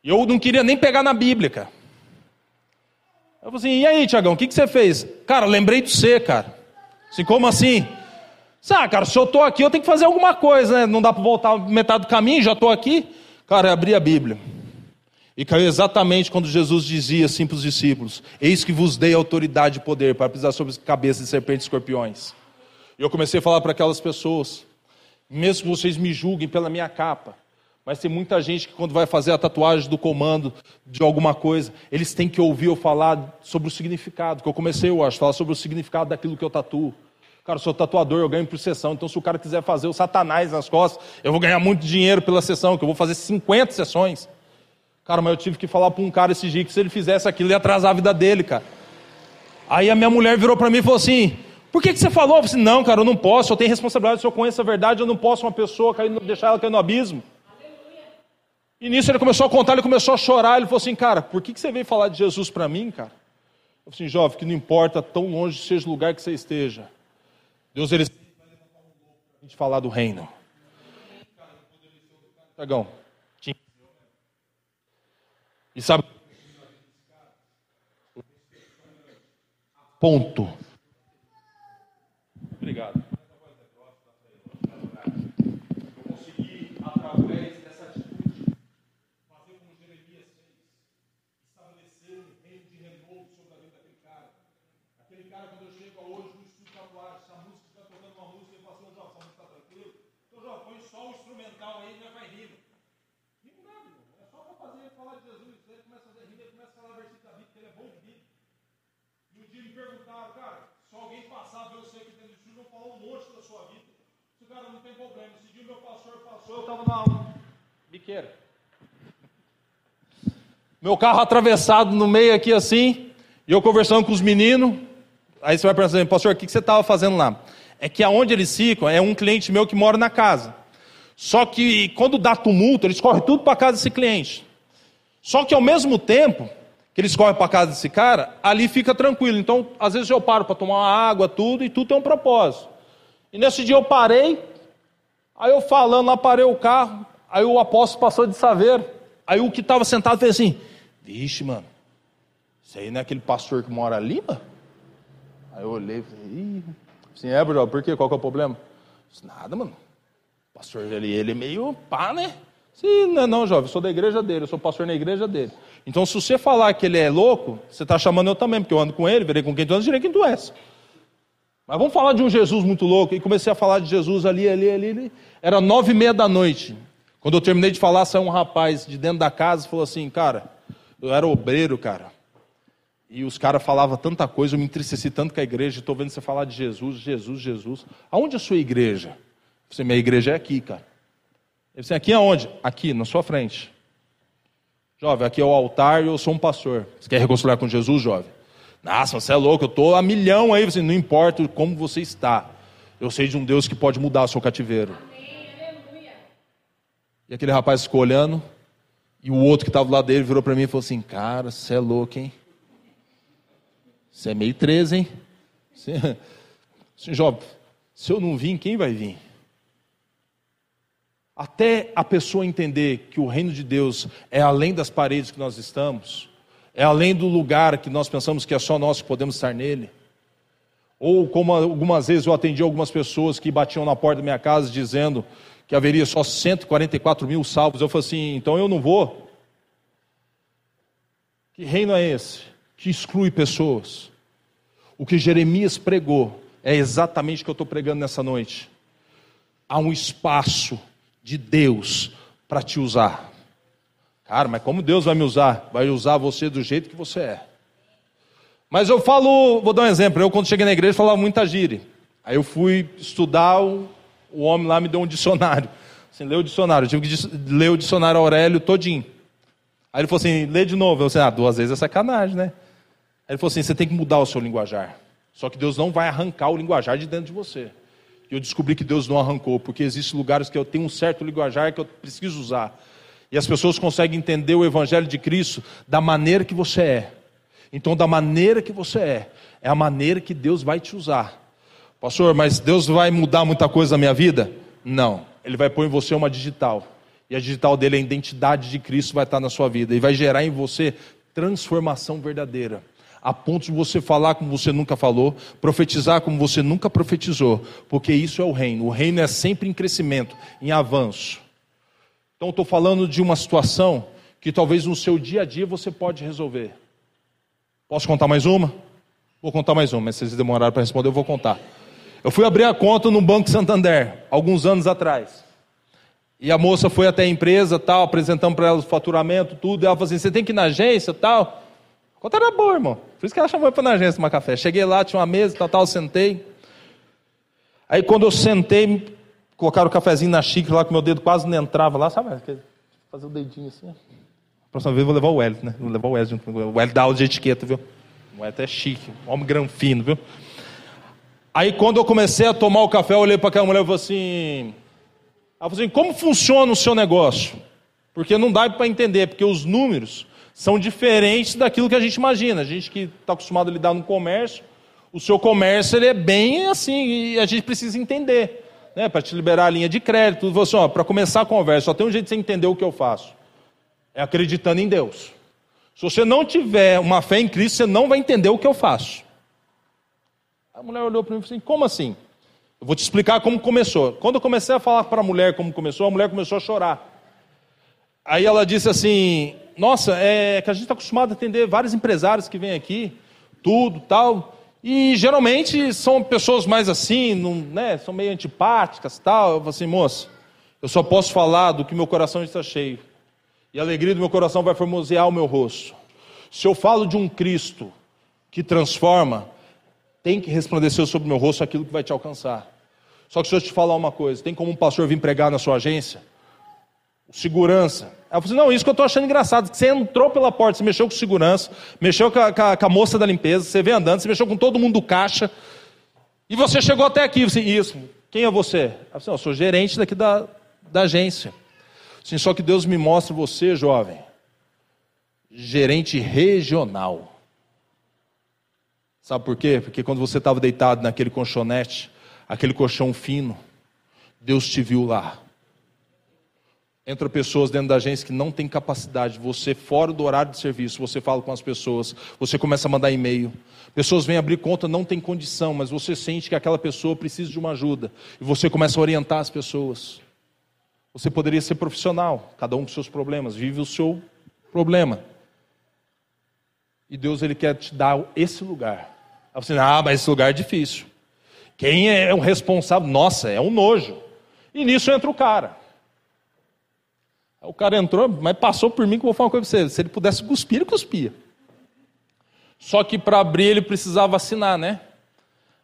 E eu não queria nem pegar na Bíblia, cara. Eu falei assim, e aí, Tiagão, o que, que você fez? Cara, lembrei de você, cara. Assim, como assim? Ah, cara, se eu estou aqui, eu tenho que fazer alguma coisa, né? Não dá para voltar metade do caminho, já estou aqui. Cara, eu abri a Bíblia. E caiu exatamente quando Jesus dizia assim para os discípulos: Eis que vos dei autoridade e poder para pisar sobre as cabeças de serpentes e escorpiões. E eu comecei a falar para aquelas pessoas: mesmo que vocês me julguem pela minha capa, mas tem muita gente que, quando vai fazer a tatuagem do comando de alguma coisa, eles têm que ouvir eu falar sobre o significado. Que eu comecei, eu acho, falar sobre o significado daquilo que eu tatuo. Cara, eu sou tatuador, eu ganho por sessão. Então, se o cara quiser fazer o satanás nas costas, eu vou ganhar muito dinheiro pela sessão, que eu vou fazer 50 sessões. Cara, mas eu tive que falar para um cara esse dia que se ele fizesse aquilo, ia atrasar a vida dele, cara. Aí a minha mulher virou para mim e falou assim: Por que, que você falou? Eu falei assim: Não, cara, eu não posso, eu tenho responsabilidade, se eu conheço a verdade, eu não posso uma pessoa cair, deixar ela cair no abismo. E nisso ele começou a contar, ele começou a chorar, ele falou assim: Cara, por que, que você veio falar de Jesus para mim, cara? Eu falei assim: Jovem, que não importa tão longe seja o lugar que você esteja, Deus ele vai levantar um louco para a gente falar do reino. Dragão. E sabe? Ponto. Obrigado. Eu consegui, através dessa atitude, fazer como Jeremias fez, estabelecer um reino de renovo sobre a vida daquele cara. Aquele cara, quando eu chego hoje no estúdio tatuagem, se a música está tocando uma música, eu falo assim, João, essa música está tranquilo? Então, João, põe só o instrumental aí, não vai rindo. Rindo nada, irmão. É só para fazer, falar de Jesus. Ele começa a fazer rir, ele começa a falar versículo da Bíblia, que ele é bom de Bíblia. E um dia me perguntaram, cara, se alguém passar ver você aqui dentro falar um monte da sua vida. Se o cara não tem problema. Esse dia o meu pastor passou, eu estava na aula. Biqueira. Meu carro atravessado no meio aqui assim, e eu conversando com os meninos. Aí você vai pensar, pastor, o que você estava fazendo lá? É que aonde eles ficam é um cliente meu que mora na casa. Só que quando dá tumulto, eles correm tudo para casa desse cliente. Só que ao mesmo tempo que eles correm para casa desse cara, ali fica tranquilo. Então, às vezes eu paro para tomar água, tudo, e tudo tem um propósito. E nesse dia eu parei, aí eu falando lá, parei o carro, aí o apóstolo passou de saveiro. Aí o que estava sentado fez assim: Vixe, mano, isso aí não é aquele pastor que mora ali, mano? Aí eu olhei e falei: assim, é, Bruno, por quê? Qual que é o problema? Disse, Nada, mano. O pastor ali, ele é meio pá, né? Sim, não, não, jovem, eu sou da igreja dele, eu sou pastor na igreja dele. Então, se você falar que ele é louco, você está chamando eu também, porque eu ando com ele, verei com quem tu anda, direi quem tu és. Mas vamos falar de um Jesus muito louco. E comecei a falar de Jesus ali, ali, ali. ali. Era nove e meia da noite. Quando eu terminei de falar, saiu um rapaz de dentro da casa e falou assim, cara, eu era obreiro, cara. E os caras falavam tanta coisa, eu me entristeci tanto com a igreja, estou vendo você falar de Jesus, Jesus, Jesus. Aonde é a sua igreja? Falei, minha igreja é aqui, cara. Ele disse, aqui aonde? Aqui, na sua frente. Jovem, aqui é o altar e eu sou um pastor. Você quer reconciliar com Jesus, jovem? Nossa, você é louco, eu estou a milhão aí. Você, não importa como você está. Eu sei de um Deus que pode mudar o seu cativeiro. E aquele rapaz ficou olhando, e o outro que estava do lado dele virou para mim e falou assim: Cara, você é louco, hein? Você é meio 13, hein? Você... Jovem, se eu não vim, quem vai vir? Até a pessoa entender que o reino de Deus é além das paredes que nós estamos, é além do lugar que nós pensamos que é só nós que podemos estar nele. Ou como algumas vezes eu atendi algumas pessoas que batiam na porta da minha casa dizendo que haveria só 144 mil salvos. Eu falei assim, então eu não vou. Que reino é esse? Que exclui pessoas. O que Jeremias pregou é exatamente o que eu estou pregando nessa noite. Há um espaço de Deus para te usar. Cara, mas como Deus vai me usar? Vai usar você do jeito que você é. Mas eu falo, vou dar um exemplo. Eu, quando cheguei na igreja, falava muita gíria. Aí eu fui estudar, o, o homem lá me deu um dicionário. Assim, leu o dicionário. Eu tive que ler o dicionário Aurélio todinho. Aí ele falou assim: lê de novo. Eu disse: ah, duas vezes é sacanagem, né? Aí ele falou assim: você tem que mudar o seu linguajar. Só que Deus não vai arrancar o linguajar de dentro de você. E eu descobri que Deus não arrancou, porque existem lugares que eu tenho um certo linguajar que eu preciso usar. E as pessoas conseguem entender o Evangelho de Cristo da maneira que você é. Então, da maneira que você é, é a maneira que Deus vai te usar. Pastor, mas Deus vai mudar muita coisa na minha vida? Não. Ele vai pôr em você uma digital. E a digital dele, a identidade de Cristo vai estar na sua vida. E vai gerar em você transformação verdadeira. A ponto de você falar como você nunca falou, profetizar como você nunca profetizou. Porque isso é o reino. O reino é sempre em crescimento, em avanço. Então, estou falando de uma situação que talvez no seu dia a dia você pode resolver. Posso contar mais uma? Vou contar mais uma, mas se vocês demoraram para responder, eu vou contar. Eu fui abrir a conta no Banco Santander, alguns anos atrás. E a moça foi até a empresa, tal, apresentando para ela o faturamento, tudo. E ela falou assim: você tem que ir na agência, tal. A conta era boa, irmão. Por isso que ela chamou para na agência tomar café. Cheguei lá, tinha uma mesa, tal, tal, sentei. Aí quando eu sentei, colocaram o cafezinho na xícara lá, que meu dedo quase não entrava lá, sabe? Fazer o dedinho assim. A próxima vez eu vou levar o Hélio, né? Vou levar o Hélio junto comigo. O Hélio dá aula de etiqueta, viu? O Hélio é chique, homem granfino, viu? Aí quando eu comecei a tomar o café, eu olhei para aquela mulher e falei assim... Ela falou assim, como funciona o seu negócio? Porque não dá para entender, porque os números são diferentes daquilo que a gente imagina. A gente que está acostumado a lidar no comércio, o seu comércio ele é bem assim, e a gente precisa entender né, para te liberar a linha de crédito. Você, assim, para começar a conversa, só tem um jeito de você entender o que eu faço. É acreditando em Deus. Se você não tiver uma fé em Cristo, você não vai entender o que eu faço. A mulher olhou para mim e falou assim: como assim? Eu vou te explicar como começou. Quando eu comecei a falar para a mulher como começou, a mulher começou a chorar. Aí ela disse assim: Nossa, é que a gente está acostumado a atender vários empresários que vêm aqui, tudo, tal. E geralmente são pessoas mais assim, não, né, são meio antipáticas tal. Eu falo assim, moça, eu só posso falar do que meu coração está cheio. E a alegria do meu coração vai formosear o meu rosto. Se eu falo de um Cristo que transforma, tem que resplandecer sobre o meu rosto aquilo que vai te alcançar. Só que se eu te falar uma coisa, tem como um pastor vir pregar na sua agência? Segurança, ela falou assim: não, isso que eu estou achando engraçado. Você entrou pela porta, você mexeu com segurança, mexeu com a, com, a, com a, moça da limpeza, você veio andando, você mexeu com todo mundo do caixa. E você chegou até aqui. Você, isso, quem é você? Ela falou assim, eu sou gerente daqui da, da agência. Assim, só que Deus me mostra você, jovem, gerente regional. Sabe por quê? Porque quando você estava deitado naquele colchonete, aquele colchão fino, Deus te viu lá. Entra pessoas dentro da agência que não tem capacidade. Você, fora do horário de serviço, você fala com as pessoas, você começa a mandar e-mail. Pessoas vêm abrir conta, não tem condição, mas você sente que aquela pessoa precisa de uma ajuda. E você começa a orientar as pessoas. Você poderia ser profissional, cada um com seus problemas, vive o seu problema. E Deus ele quer te dar esse lugar. Aí você, ah, mas esse lugar é difícil. Quem é o responsável? Nossa, é um nojo. E nisso entra o cara. O cara entrou, mas passou por mim que eu vou falar uma coisa para você. Se ele pudesse cuspir, ele cuspia. Só que para abrir ele precisava assinar, né?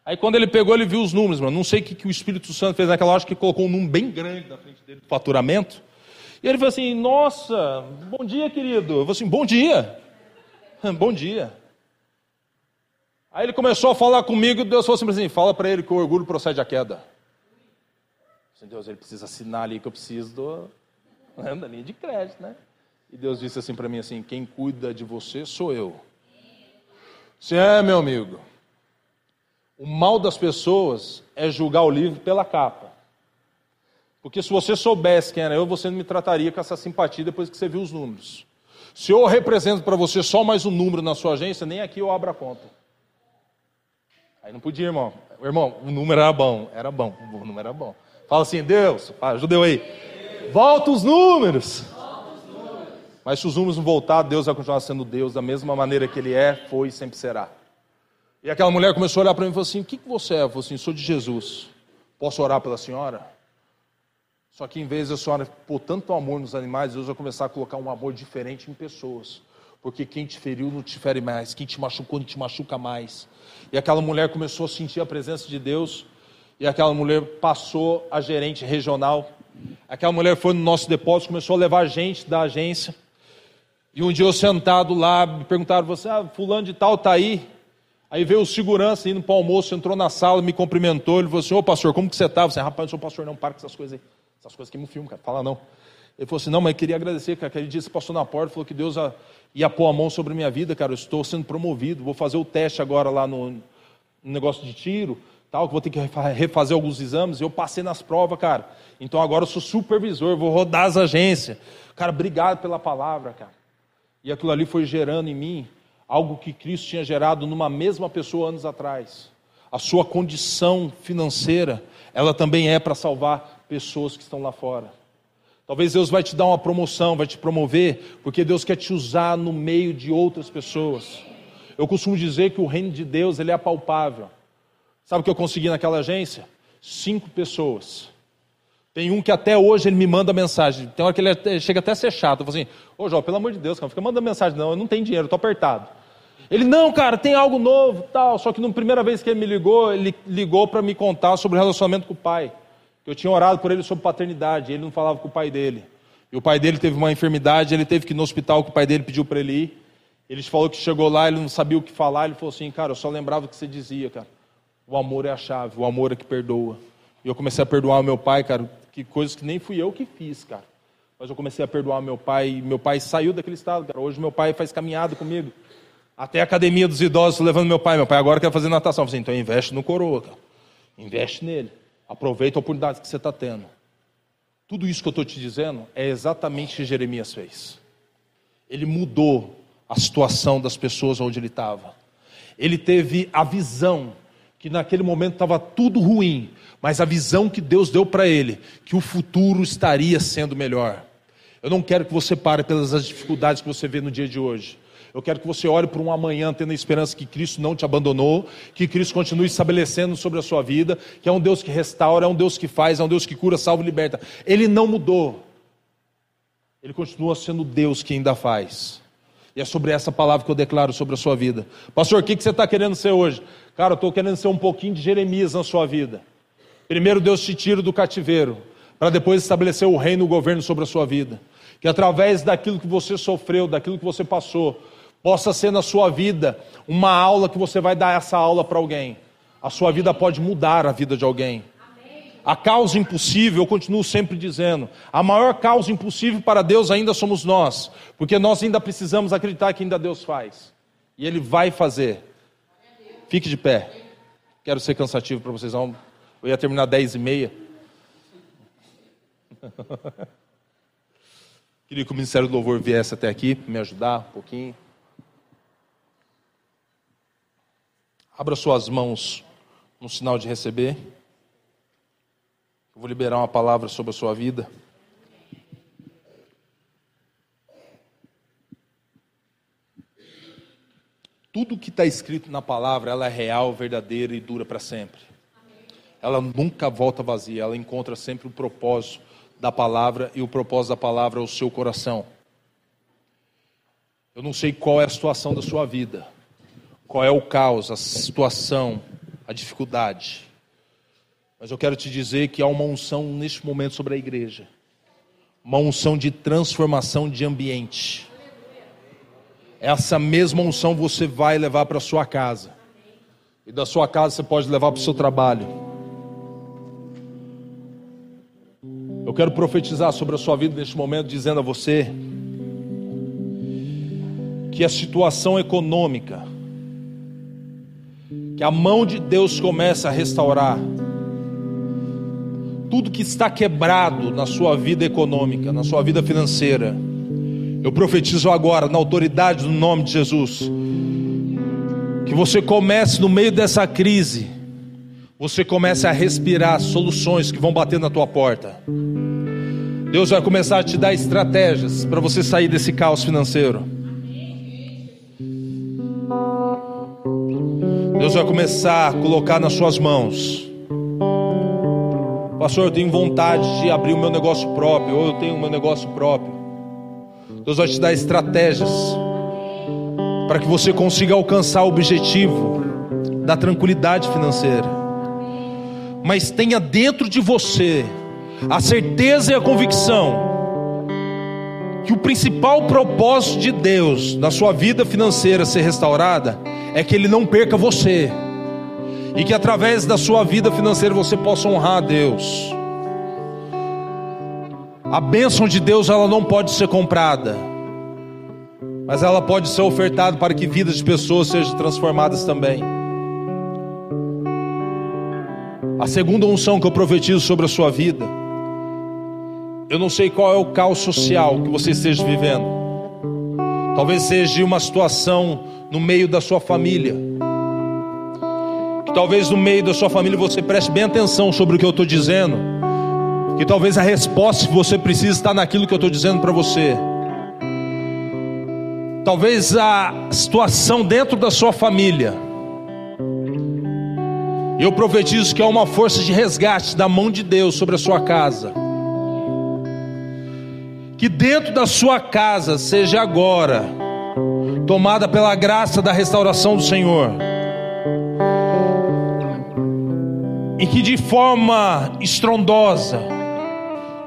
Aí quando ele pegou, ele viu os números, mano. Não sei o que, que o Espírito Santo fez naquela hora, que colocou um número bem grande na frente dele, do faturamento. E ele falou assim: Nossa, bom dia, querido. Eu falei assim: Bom dia. (laughs) bom dia. Aí ele começou a falar comigo e Deus falou assim: Fala para ele que o orgulho procede à queda. Deus, ele precisa assinar ali que eu preciso do, da linha de crédito, né? E Deus disse assim para mim assim: quem cuida de você sou eu. Se é, meu amigo, o mal das pessoas é julgar o livro pela capa. Porque se você soubesse quem era eu, você não me trataria com essa simpatia depois que você viu os números. Se eu represento para você só mais um número na sua agência, nem aqui eu abro a conta. Aí não podia, irmão. Irmão, o número era bom, era bom, o número era bom. Fala assim, Deus, ajuda eu aí. Volta os números. Mas se os números não voltar, Deus vai continuar sendo Deus da mesma maneira que Ele é, foi e sempre será. E aquela mulher começou a olhar para mim e falou assim: O que, que você é? Eu falei assim: Sou de Jesus. Posso orar pela senhora? Só que em vez de a senhora pôr tanto amor nos animais, Deus vai começar a colocar um amor diferente em pessoas. Porque quem te feriu não te fere mais, quem te machucou não te machuca mais. E aquela mulher começou a sentir a presença de Deus, e aquela mulher passou a gerente regional Aquela mulher foi no nosso depósito, começou a levar gente da agência. E um dia eu sentado lá, me perguntaram, você, ah, fulano de tal está aí? Aí veio o segurança indo para o almoço, entrou na sala, me cumprimentou, ele falou assim, ô pastor, como que você está? Você, rapaz, não sou pastor não, para com essas coisas aí. Essas coisas que me filmam, cara, fala não. Ele falou assim, não, mas queria agradecer, cara, aquele dia você passou na porta, falou que Deus ia pôr a mão sobre a minha vida, cara, eu estou sendo promovido, vou fazer o teste agora lá no, no negócio de tiro, tal, que vou ter que refazer alguns exames, eu passei nas provas, cara. Então agora eu sou supervisor, vou rodar as agências. Cara, obrigado pela palavra, cara. E aquilo ali foi gerando em mim algo que Cristo tinha gerado numa mesma pessoa anos atrás. A sua condição financeira, ela também é para salvar pessoas que estão lá fora. Talvez Deus vai te dar uma promoção, vai te promover, porque Deus quer te usar no meio de outras pessoas. Eu costumo dizer que o reino de Deus ele é palpável. Sabe o que eu consegui naquela agência? Cinco pessoas. Tem um que até hoje ele me manda mensagem. Tem hora que ele chega até a ser chato. Eu falo assim, ô João, pelo amor de Deus, cara, fica mandando mensagem, não, eu não tenho dinheiro, estou apertado. Ele, não, cara, tem algo novo, tal. Só que na primeira vez que ele me ligou, ele ligou para me contar sobre o relacionamento com o pai. Eu tinha orado por ele sobre paternidade, ele não falava com o pai dele. E o pai dele teve uma enfermidade, ele teve que ir no hospital que o pai dele pediu para ele ir. Ele falou que chegou lá, ele não sabia o que falar, ele falou assim, cara, eu só lembrava o que você dizia, cara. O amor é a chave, o amor é que perdoa. E eu comecei a perdoar o meu pai, cara, que coisas que nem fui eu que fiz, cara. Mas eu comecei a perdoar meu pai, e meu pai saiu daquele estado, cara. Hoje meu pai faz caminhada comigo. Até a academia dos idosos levando meu pai. Meu pai agora quer fazer natação. Eu falei, assim, então investe no coroa, cara. Investe nele. Aproveita a oportunidade que você está tendo. Tudo isso que eu estou te dizendo é exatamente o que Jeremias fez. Ele mudou a situação das pessoas onde ele estava. Ele teve a visão que naquele momento estava tudo ruim, mas a visão que Deus deu para ele, que o futuro estaria sendo melhor. Eu não quero que você pare pelas dificuldades que você vê no dia de hoje. Eu quero que você olhe para um amanhã tendo a esperança que Cristo não te abandonou, que Cristo continue estabelecendo sobre a sua vida, que é um Deus que restaura, é um Deus que faz, é um Deus que cura, salva e liberta. Ele não mudou. Ele continua sendo Deus que ainda faz. E é sobre essa palavra que eu declaro sobre a sua vida. Pastor, o que você está querendo ser hoje? Cara, eu estou querendo ser um pouquinho de Jeremias na sua vida. Primeiro Deus te tira do cativeiro, para depois estabelecer o reino e o governo sobre a sua vida. Que através daquilo que você sofreu, daquilo que você passou, possa ser na sua vida uma aula que você vai dar essa aula para alguém. A sua vida pode mudar a vida de alguém. A causa impossível, eu continuo sempre dizendo, a maior causa impossível para Deus ainda somos nós, porque nós ainda precisamos acreditar que ainda Deus faz. E Ele vai fazer. Fique de pé. Quero ser cansativo para vocês. Eu ia terminar dez e meia. (laughs) Queria que o Ministério do Louvor viesse até aqui, me ajudar um pouquinho. Abra suas mãos no sinal de receber. Eu vou liberar uma palavra sobre a sua vida. Tudo que está escrito na palavra, ela é real, verdadeira e dura para sempre. Ela nunca volta vazia, ela encontra sempre o propósito da palavra e o propósito da palavra é o seu coração. Eu não sei qual é a situação da sua vida, qual é o caos, a situação, a dificuldade. Mas eu quero te dizer que há uma unção neste momento sobre a igreja uma unção de transformação de ambiente. Essa mesma unção você vai levar para a sua casa. E da sua casa você pode levar para o seu trabalho. Eu quero profetizar sobre a sua vida neste momento, dizendo a você que a situação econômica, que a mão de Deus começa a restaurar tudo que está quebrado na sua vida econômica, na sua vida financeira. Eu profetizo agora, na autoridade do nome de Jesus, que você comece no meio dessa crise, você comece a respirar soluções que vão bater na tua porta. Deus vai começar a te dar estratégias para você sair desse caos financeiro. Deus vai começar a colocar nas suas mãos. Pastor, eu tenho vontade de abrir o meu negócio próprio, ou eu tenho o meu negócio próprio. Deus vai te dar estratégias para que você consiga alcançar o objetivo da tranquilidade financeira. Mas tenha dentro de você a certeza e a convicção que o principal propósito de Deus na sua vida financeira ser restaurada é que Ele não perca você, e que através da sua vida financeira você possa honrar a Deus. A bênção de Deus ela não pode ser comprada, mas ela pode ser ofertada para que vidas de pessoas sejam transformadas também. A segunda unção que eu profetizo sobre a sua vida, eu não sei qual é o caos social que você esteja vivendo. Talvez seja uma situação no meio da sua família. Talvez no meio da sua família você preste bem atenção sobre o que eu estou dizendo. Que talvez a resposta que você precisa está naquilo que eu estou dizendo para você. Talvez a situação dentro da sua família. Eu profetizo que há uma força de resgate da mão de Deus sobre a sua casa. Que dentro da sua casa seja agora tomada pela graça da restauração do Senhor. E que de forma estrondosa,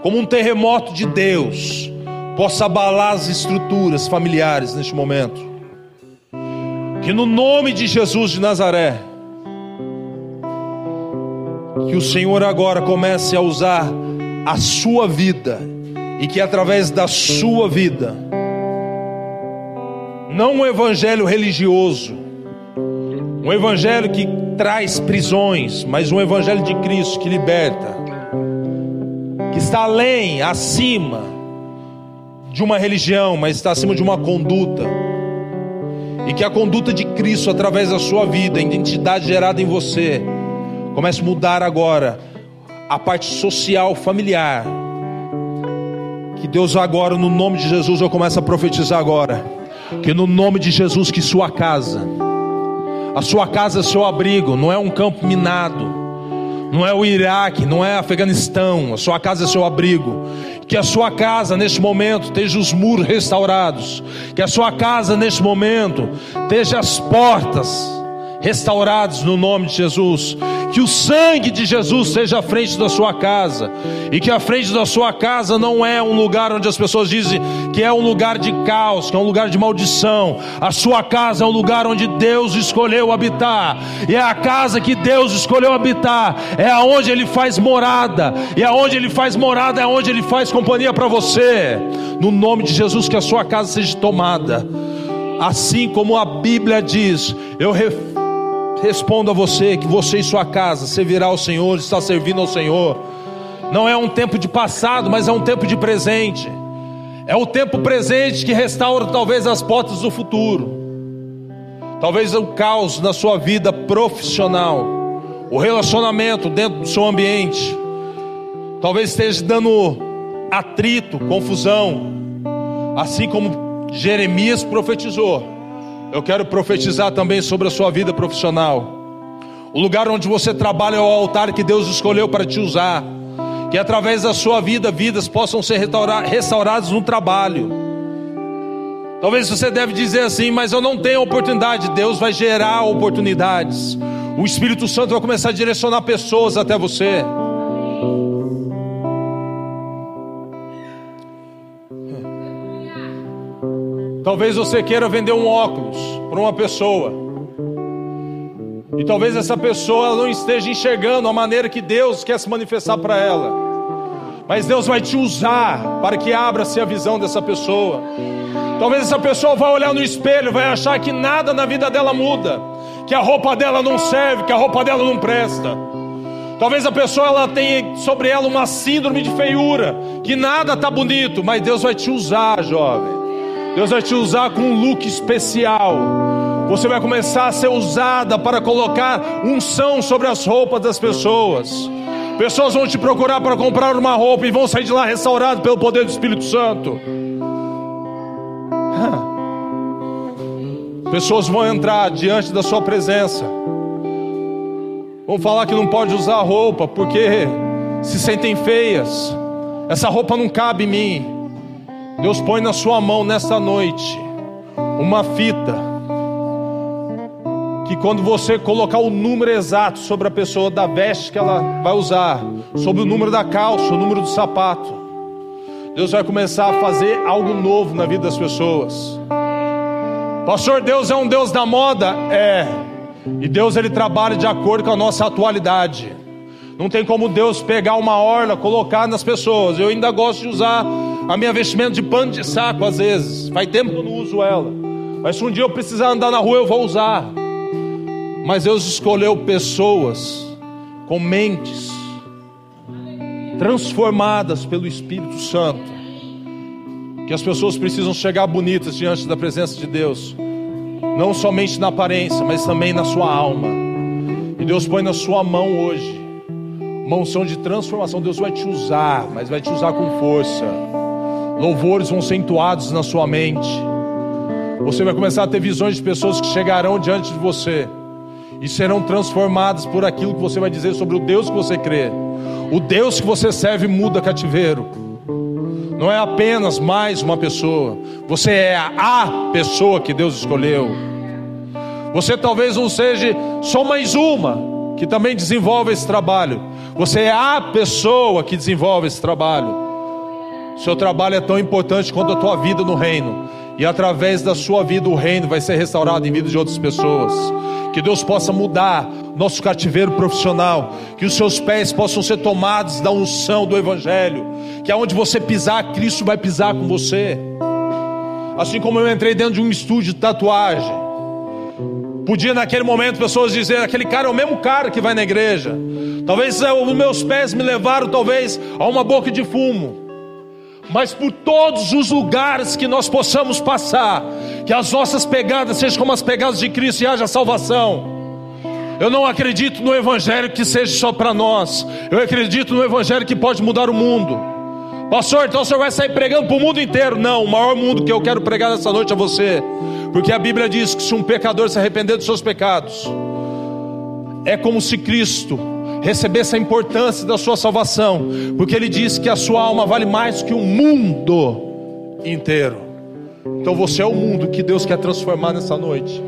como um terremoto de Deus, possa abalar as estruturas familiares neste momento. Que no nome de Jesus de Nazaré, que o Senhor agora comece a usar a sua vida e que através da sua vida, não um evangelho religioso, um evangelho que traz prisões, mas um evangelho de Cristo que liberta, que está além, acima de uma religião, mas está acima de uma conduta. E que a conduta de Cristo, através da sua vida, a identidade gerada em você, comece a mudar agora a parte social, familiar. Que Deus agora, no nome de Jesus, eu começo a profetizar agora. Que no nome de Jesus, que sua casa, a sua casa é seu abrigo, não é um campo minado, não é o Iraque, não é Afeganistão, a sua casa é seu abrigo. Que a sua casa neste momento esteja os muros restaurados. Que a sua casa neste momento esteja as portas restauradas no nome de Jesus. Que o sangue de Jesus seja à frente da sua casa. E que a frente da sua casa não é um lugar onde as pessoas dizem que é um lugar de caos, que é um lugar de maldição. A sua casa é um lugar onde Deus escolheu habitar. E é a casa que Deus escolheu habitar. É aonde Ele faz morada. E aonde Ele faz morada é onde Ele faz companhia para você. No nome de Jesus, que a sua casa seja tomada. Assim como a Bíblia diz, eu respondo a você que você e sua casa servirá ao Senhor, está servindo ao Senhor. Não é um tempo de passado, mas é um tempo de presente. É o tempo presente que restaura talvez as portas do futuro. Talvez o caos na sua vida profissional, o relacionamento dentro do seu ambiente, talvez esteja dando atrito, confusão, assim como Jeremias profetizou. Eu quero profetizar também sobre a sua vida profissional. O lugar onde você trabalha é o altar que Deus escolheu para te usar que através da sua vida, vidas possam ser restauradas no trabalho. Talvez você deve dizer assim, mas eu não tenho oportunidade. Deus vai gerar oportunidades. O Espírito Santo vai começar a direcionar pessoas até você. Talvez você queira vender um óculos para uma pessoa. E talvez essa pessoa não esteja enxergando a maneira que Deus quer se manifestar para ela. Mas Deus vai te usar para que abra-se a visão dessa pessoa. Talvez essa pessoa vá olhar no espelho, vai achar que nada na vida dela muda, que a roupa dela não serve, que a roupa dela não presta. Talvez a pessoa ela tenha sobre ela uma síndrome de feiura, que nada está bonito, mas Deus vai te usar, jovem. Deus vai te usar com um look especial. Você vai começar a ser usada para colocar unção sobre as roupas das pessoas. Pessoas vão te procurar para comprar uma roupa e vão sair de lá restaurados pelo poder do Espírito Santo. Pessoas vão entrar diante da sua presença. Vão falar que não pode usar roupa porque se sentem feias. Essa roupa não cabe em mim. Deus põe na sua mão nesta noite uma fita que quando você colocar o número exato sobre a pessoa da veste que ela vai usar, sobre o número da calça, o número do sapato, Deus vai começar a fazer algo novo na vida das pessoas. Pastor, Deus é um Deus da moda? É. E Deus ele trabalha de acordo com a nossa atualidade. Não tem como Deus pegar uma orla, colocar nas pessoas. Eu ainda gosto de usar a minha vestimenta de pano de saco às vezes. Faz tempo que eu não uso ela. Mas se um dia eu precisar andar na rua, eu vou usar. Mas Deus escolheu pessoas com mentes transformadas pelo Espírito Santo que as pessoas precisam chegar bonitas diante da presença de Deus, não somente na aparência, mas também na sua alma. E Deus põe na sua mão hoje, mãozão de transformação. Deus vai te usar, mas vai te usar com força. Louvores vão ser entoados na sua mente. Você vai começar a ter visões de pessoas que chegarão diante de você e serão transformadas por aquilo que você vai dizer sobre o Deus que você crê. O Deus que você serve muda cativeiro não é apenas mais uma pessoa, você é a pessoa que Deus escolheu. Você talvez não seja só mais uma que também desenvolve esse trabalho, você é a pessoa que desenvolve esse trabalho. Seu trabalho é tão importante quanto a tua vida no reino, e através da sua vida o reino vai ser restaurado em vida de outras pessoas. Que Deus possa mudar nosso cativeiro profissional, que os seus pés possam ser tomados da unção do Evangelho, que aonde você pisar, Cristo vai pisar com você. Assim como eu entrei dentro de um estúdio de tatuagem, podia naquele momento pessoas dizer: aquele cara é o mesmo cara que vai na igreja. Talvez é, os meus pés me levaram, talvez, a uma boca de fumo mas por todos os lugares que nós possamos passar, que as nossas pegadas sejam como as pegadas de Cristo e haja salvação. Eu não acredito no Evangelho que seja só para nós, eu acredito no Evangelho que pode mudar o mundo. Pastor, então o senhor vai sair pregando para o mundo inteiro? Não, o maior mundo que eu quero pregar nessa noite é você, porque a Bíblia diz que se um pecador se arrepender dos seus pecados, é como se Cristo recebesse a importância da sua salvação, porque ele diz que a sua alma vale mais que o mundo inteiro. Então você é o mundo que Deus quer transformar nessa noite.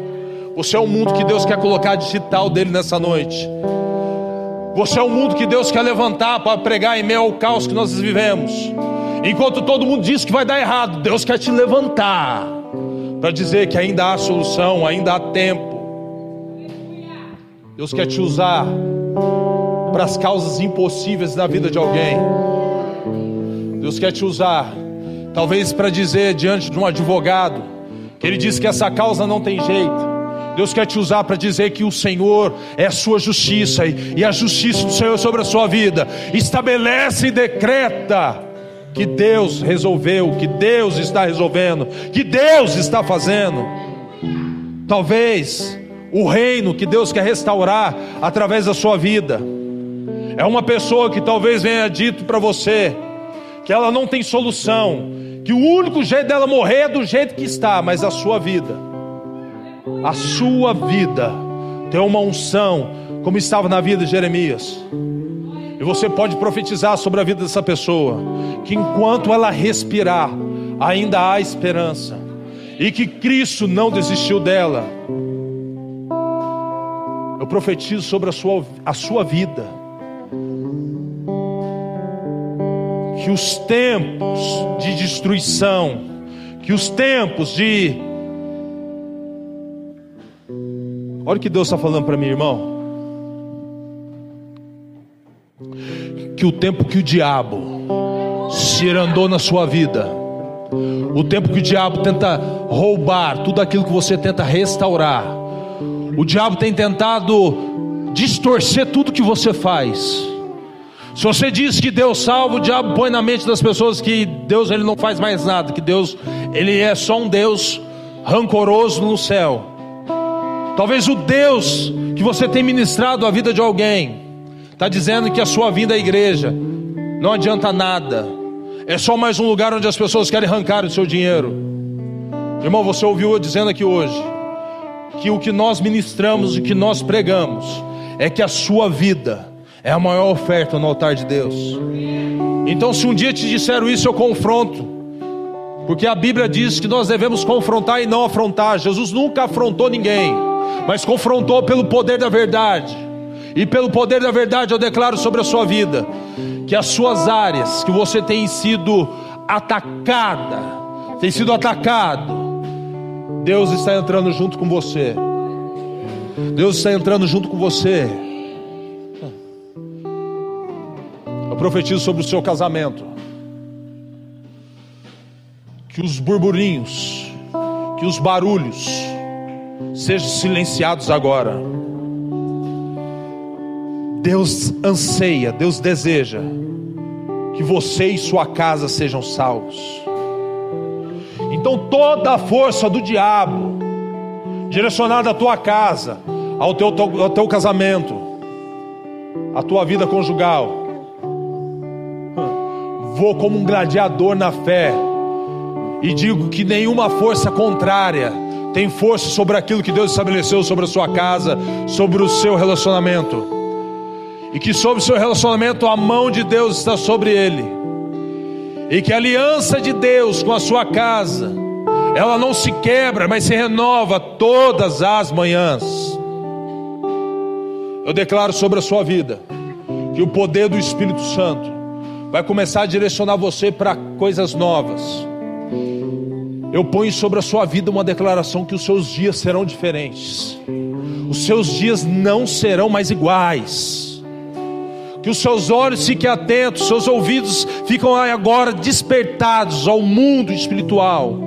Você é o mundo que Deus quer colocar digital dele nessa noite. Você é o mundo que Deus quer levantar para pregar em meio ao caos que nós vivemos. Enquanto todo mundo diz que vai dar errado, Deus quer te levantar para dizer que ainda há solução, ainda há tempo. Deus quer te usar para as causas impossíveis da vida de alguém. Deus quer te usar, talvez para dizer diante de um advogado, que ele diz que essa causa não tem jeito. Deus quer te usar para dizer que o Senhor é a sua justiça e a justiça do Senhor sobre a sua vida. Estabelece e decreta que Deus resolveu, que Deus está resolvendo, que Deus está fazendo. Talvez o reino que Deus quer restaurar através da sua vida é uma pessoa que talvez venha dito para você que ela não tem solução, que o único jeito dela morrer é do jeito que está, mas a sua vida, a sua vida tem uma unção, como estava na vida de Jeremias. E você pode profetizar sobre a vida dessa pessoa, que enquanto ela respirar, ainda há esperança, e que Cristo não desistiu dela. Eu profetizo sobre a sua, a sua vida que os tempos de destruição, que os tempos de. Olha o que Deus está falando para mim, irmão. Que o tempo que o diabo se andou na sua vida, o tempo que o diabo tenta roubar tudo aquilo que você tenta restaurar, o diabo tem tentado distorcer tudo que você faz. Se você diz que Deus salva, o diabo põe na mente das pessoas que Deus ele não faz mais nada, que Deus ele é só um Deus rancoroso no céu. Talvez o Deus que você tem ministrado a vida de alguém está dizendo que a sua vinda à igreja não adianta nada. É só mais um lugar onde as pessoas querem arrancar o seu dinheiro. Irmão, você ouviu eu dizendo aqui hoje que o que nós ministramos e que nós pregamos é que a sua vida é a maior oferta no altar de Deus. Então, se um dia te disseram isso, eu confronto, porque a Bíblia diz que nós devemos confrontar e não afrontar. Jesus nunca afrontou ninguém, mas confrontou pelo poder da verdade. E pelo poder da verdade eu declaro sobre a sua vida que as suas áreas que você tem sido atacada, tem sido atacado, Deus está entrando junto com você. Deus está entrando junto com você. Profetizo sobre o seu casamento. Que os burburinhos, que os barulhos sejam silenciados agora. Deus anseia, Deus deseja que você e sua casa sejam salvos. Então toda a força do diabo direcionada à tua casa, ao teu, ao teu casamento, à tua vida conjugal. Vou como um gladiador na fé e digo que nenhuma força contrária tem força sobre aquilo que Deus estabeleceu sobre a sua casa, sobre o seu relacionamento. E que sobre o seu relacionamento a mão de Deus está sobre ele. E que a aliança de Deus com a sua casa, ela não se quebra, mas se renova todas as manhãs. Eu declaro sobre a sua vida que o poder do Espírito Santo vai começar a direcionar você para coisas novas eu ponho sobre a sua vida uma declaração que os seus dias serão diferentes. Os seus dias não serão mais iguais. Que os seus olhos fiquem atentos, seus ouvidos ficam agora despertados ao mundo espiritual.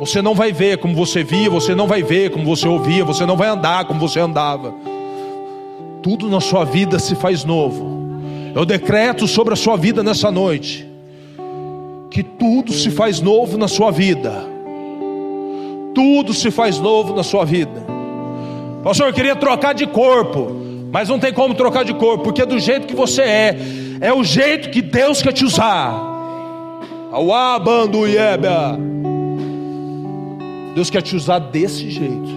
Você não vai ver como você via, você não vai ver como você ouvia, você não vai andar como você andava. Tudo na sua vida se faz novo. Eu decreto sobre a sua vida nessa noite que tudo se faz novo na sua vida. Tudo se faz novo na sua vida. Pastor, eu queria trocar de corpo, mas não tem como trocar de corpo, porque do jeito que você é, é o jeito que Deus quer te usar. Deus quer te usar desse jeito.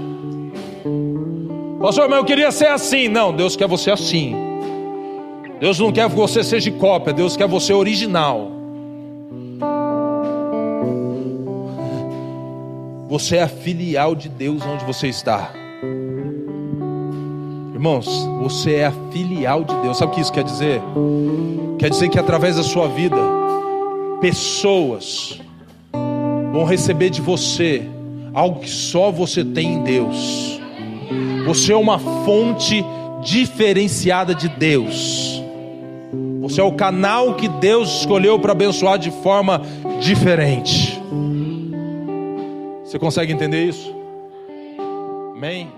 Pastor, mas eu queria ser assim. Não, Deus quer você assim. Deus não quer que você seja cópia, Deus quer você original. Você é a filial de Deus onde você está. Irmãos, você é a filial de Deus. Sabe o que isso quer dizer? Quer dizer que através da sua vida, pessoas vão receber de você algo que só você tem em Deus. Você é uma fonte diferenciada de Deus. Você é o canal que Deus escolheu para abençoar de forma diferente. Você consegue entender isso? Amém?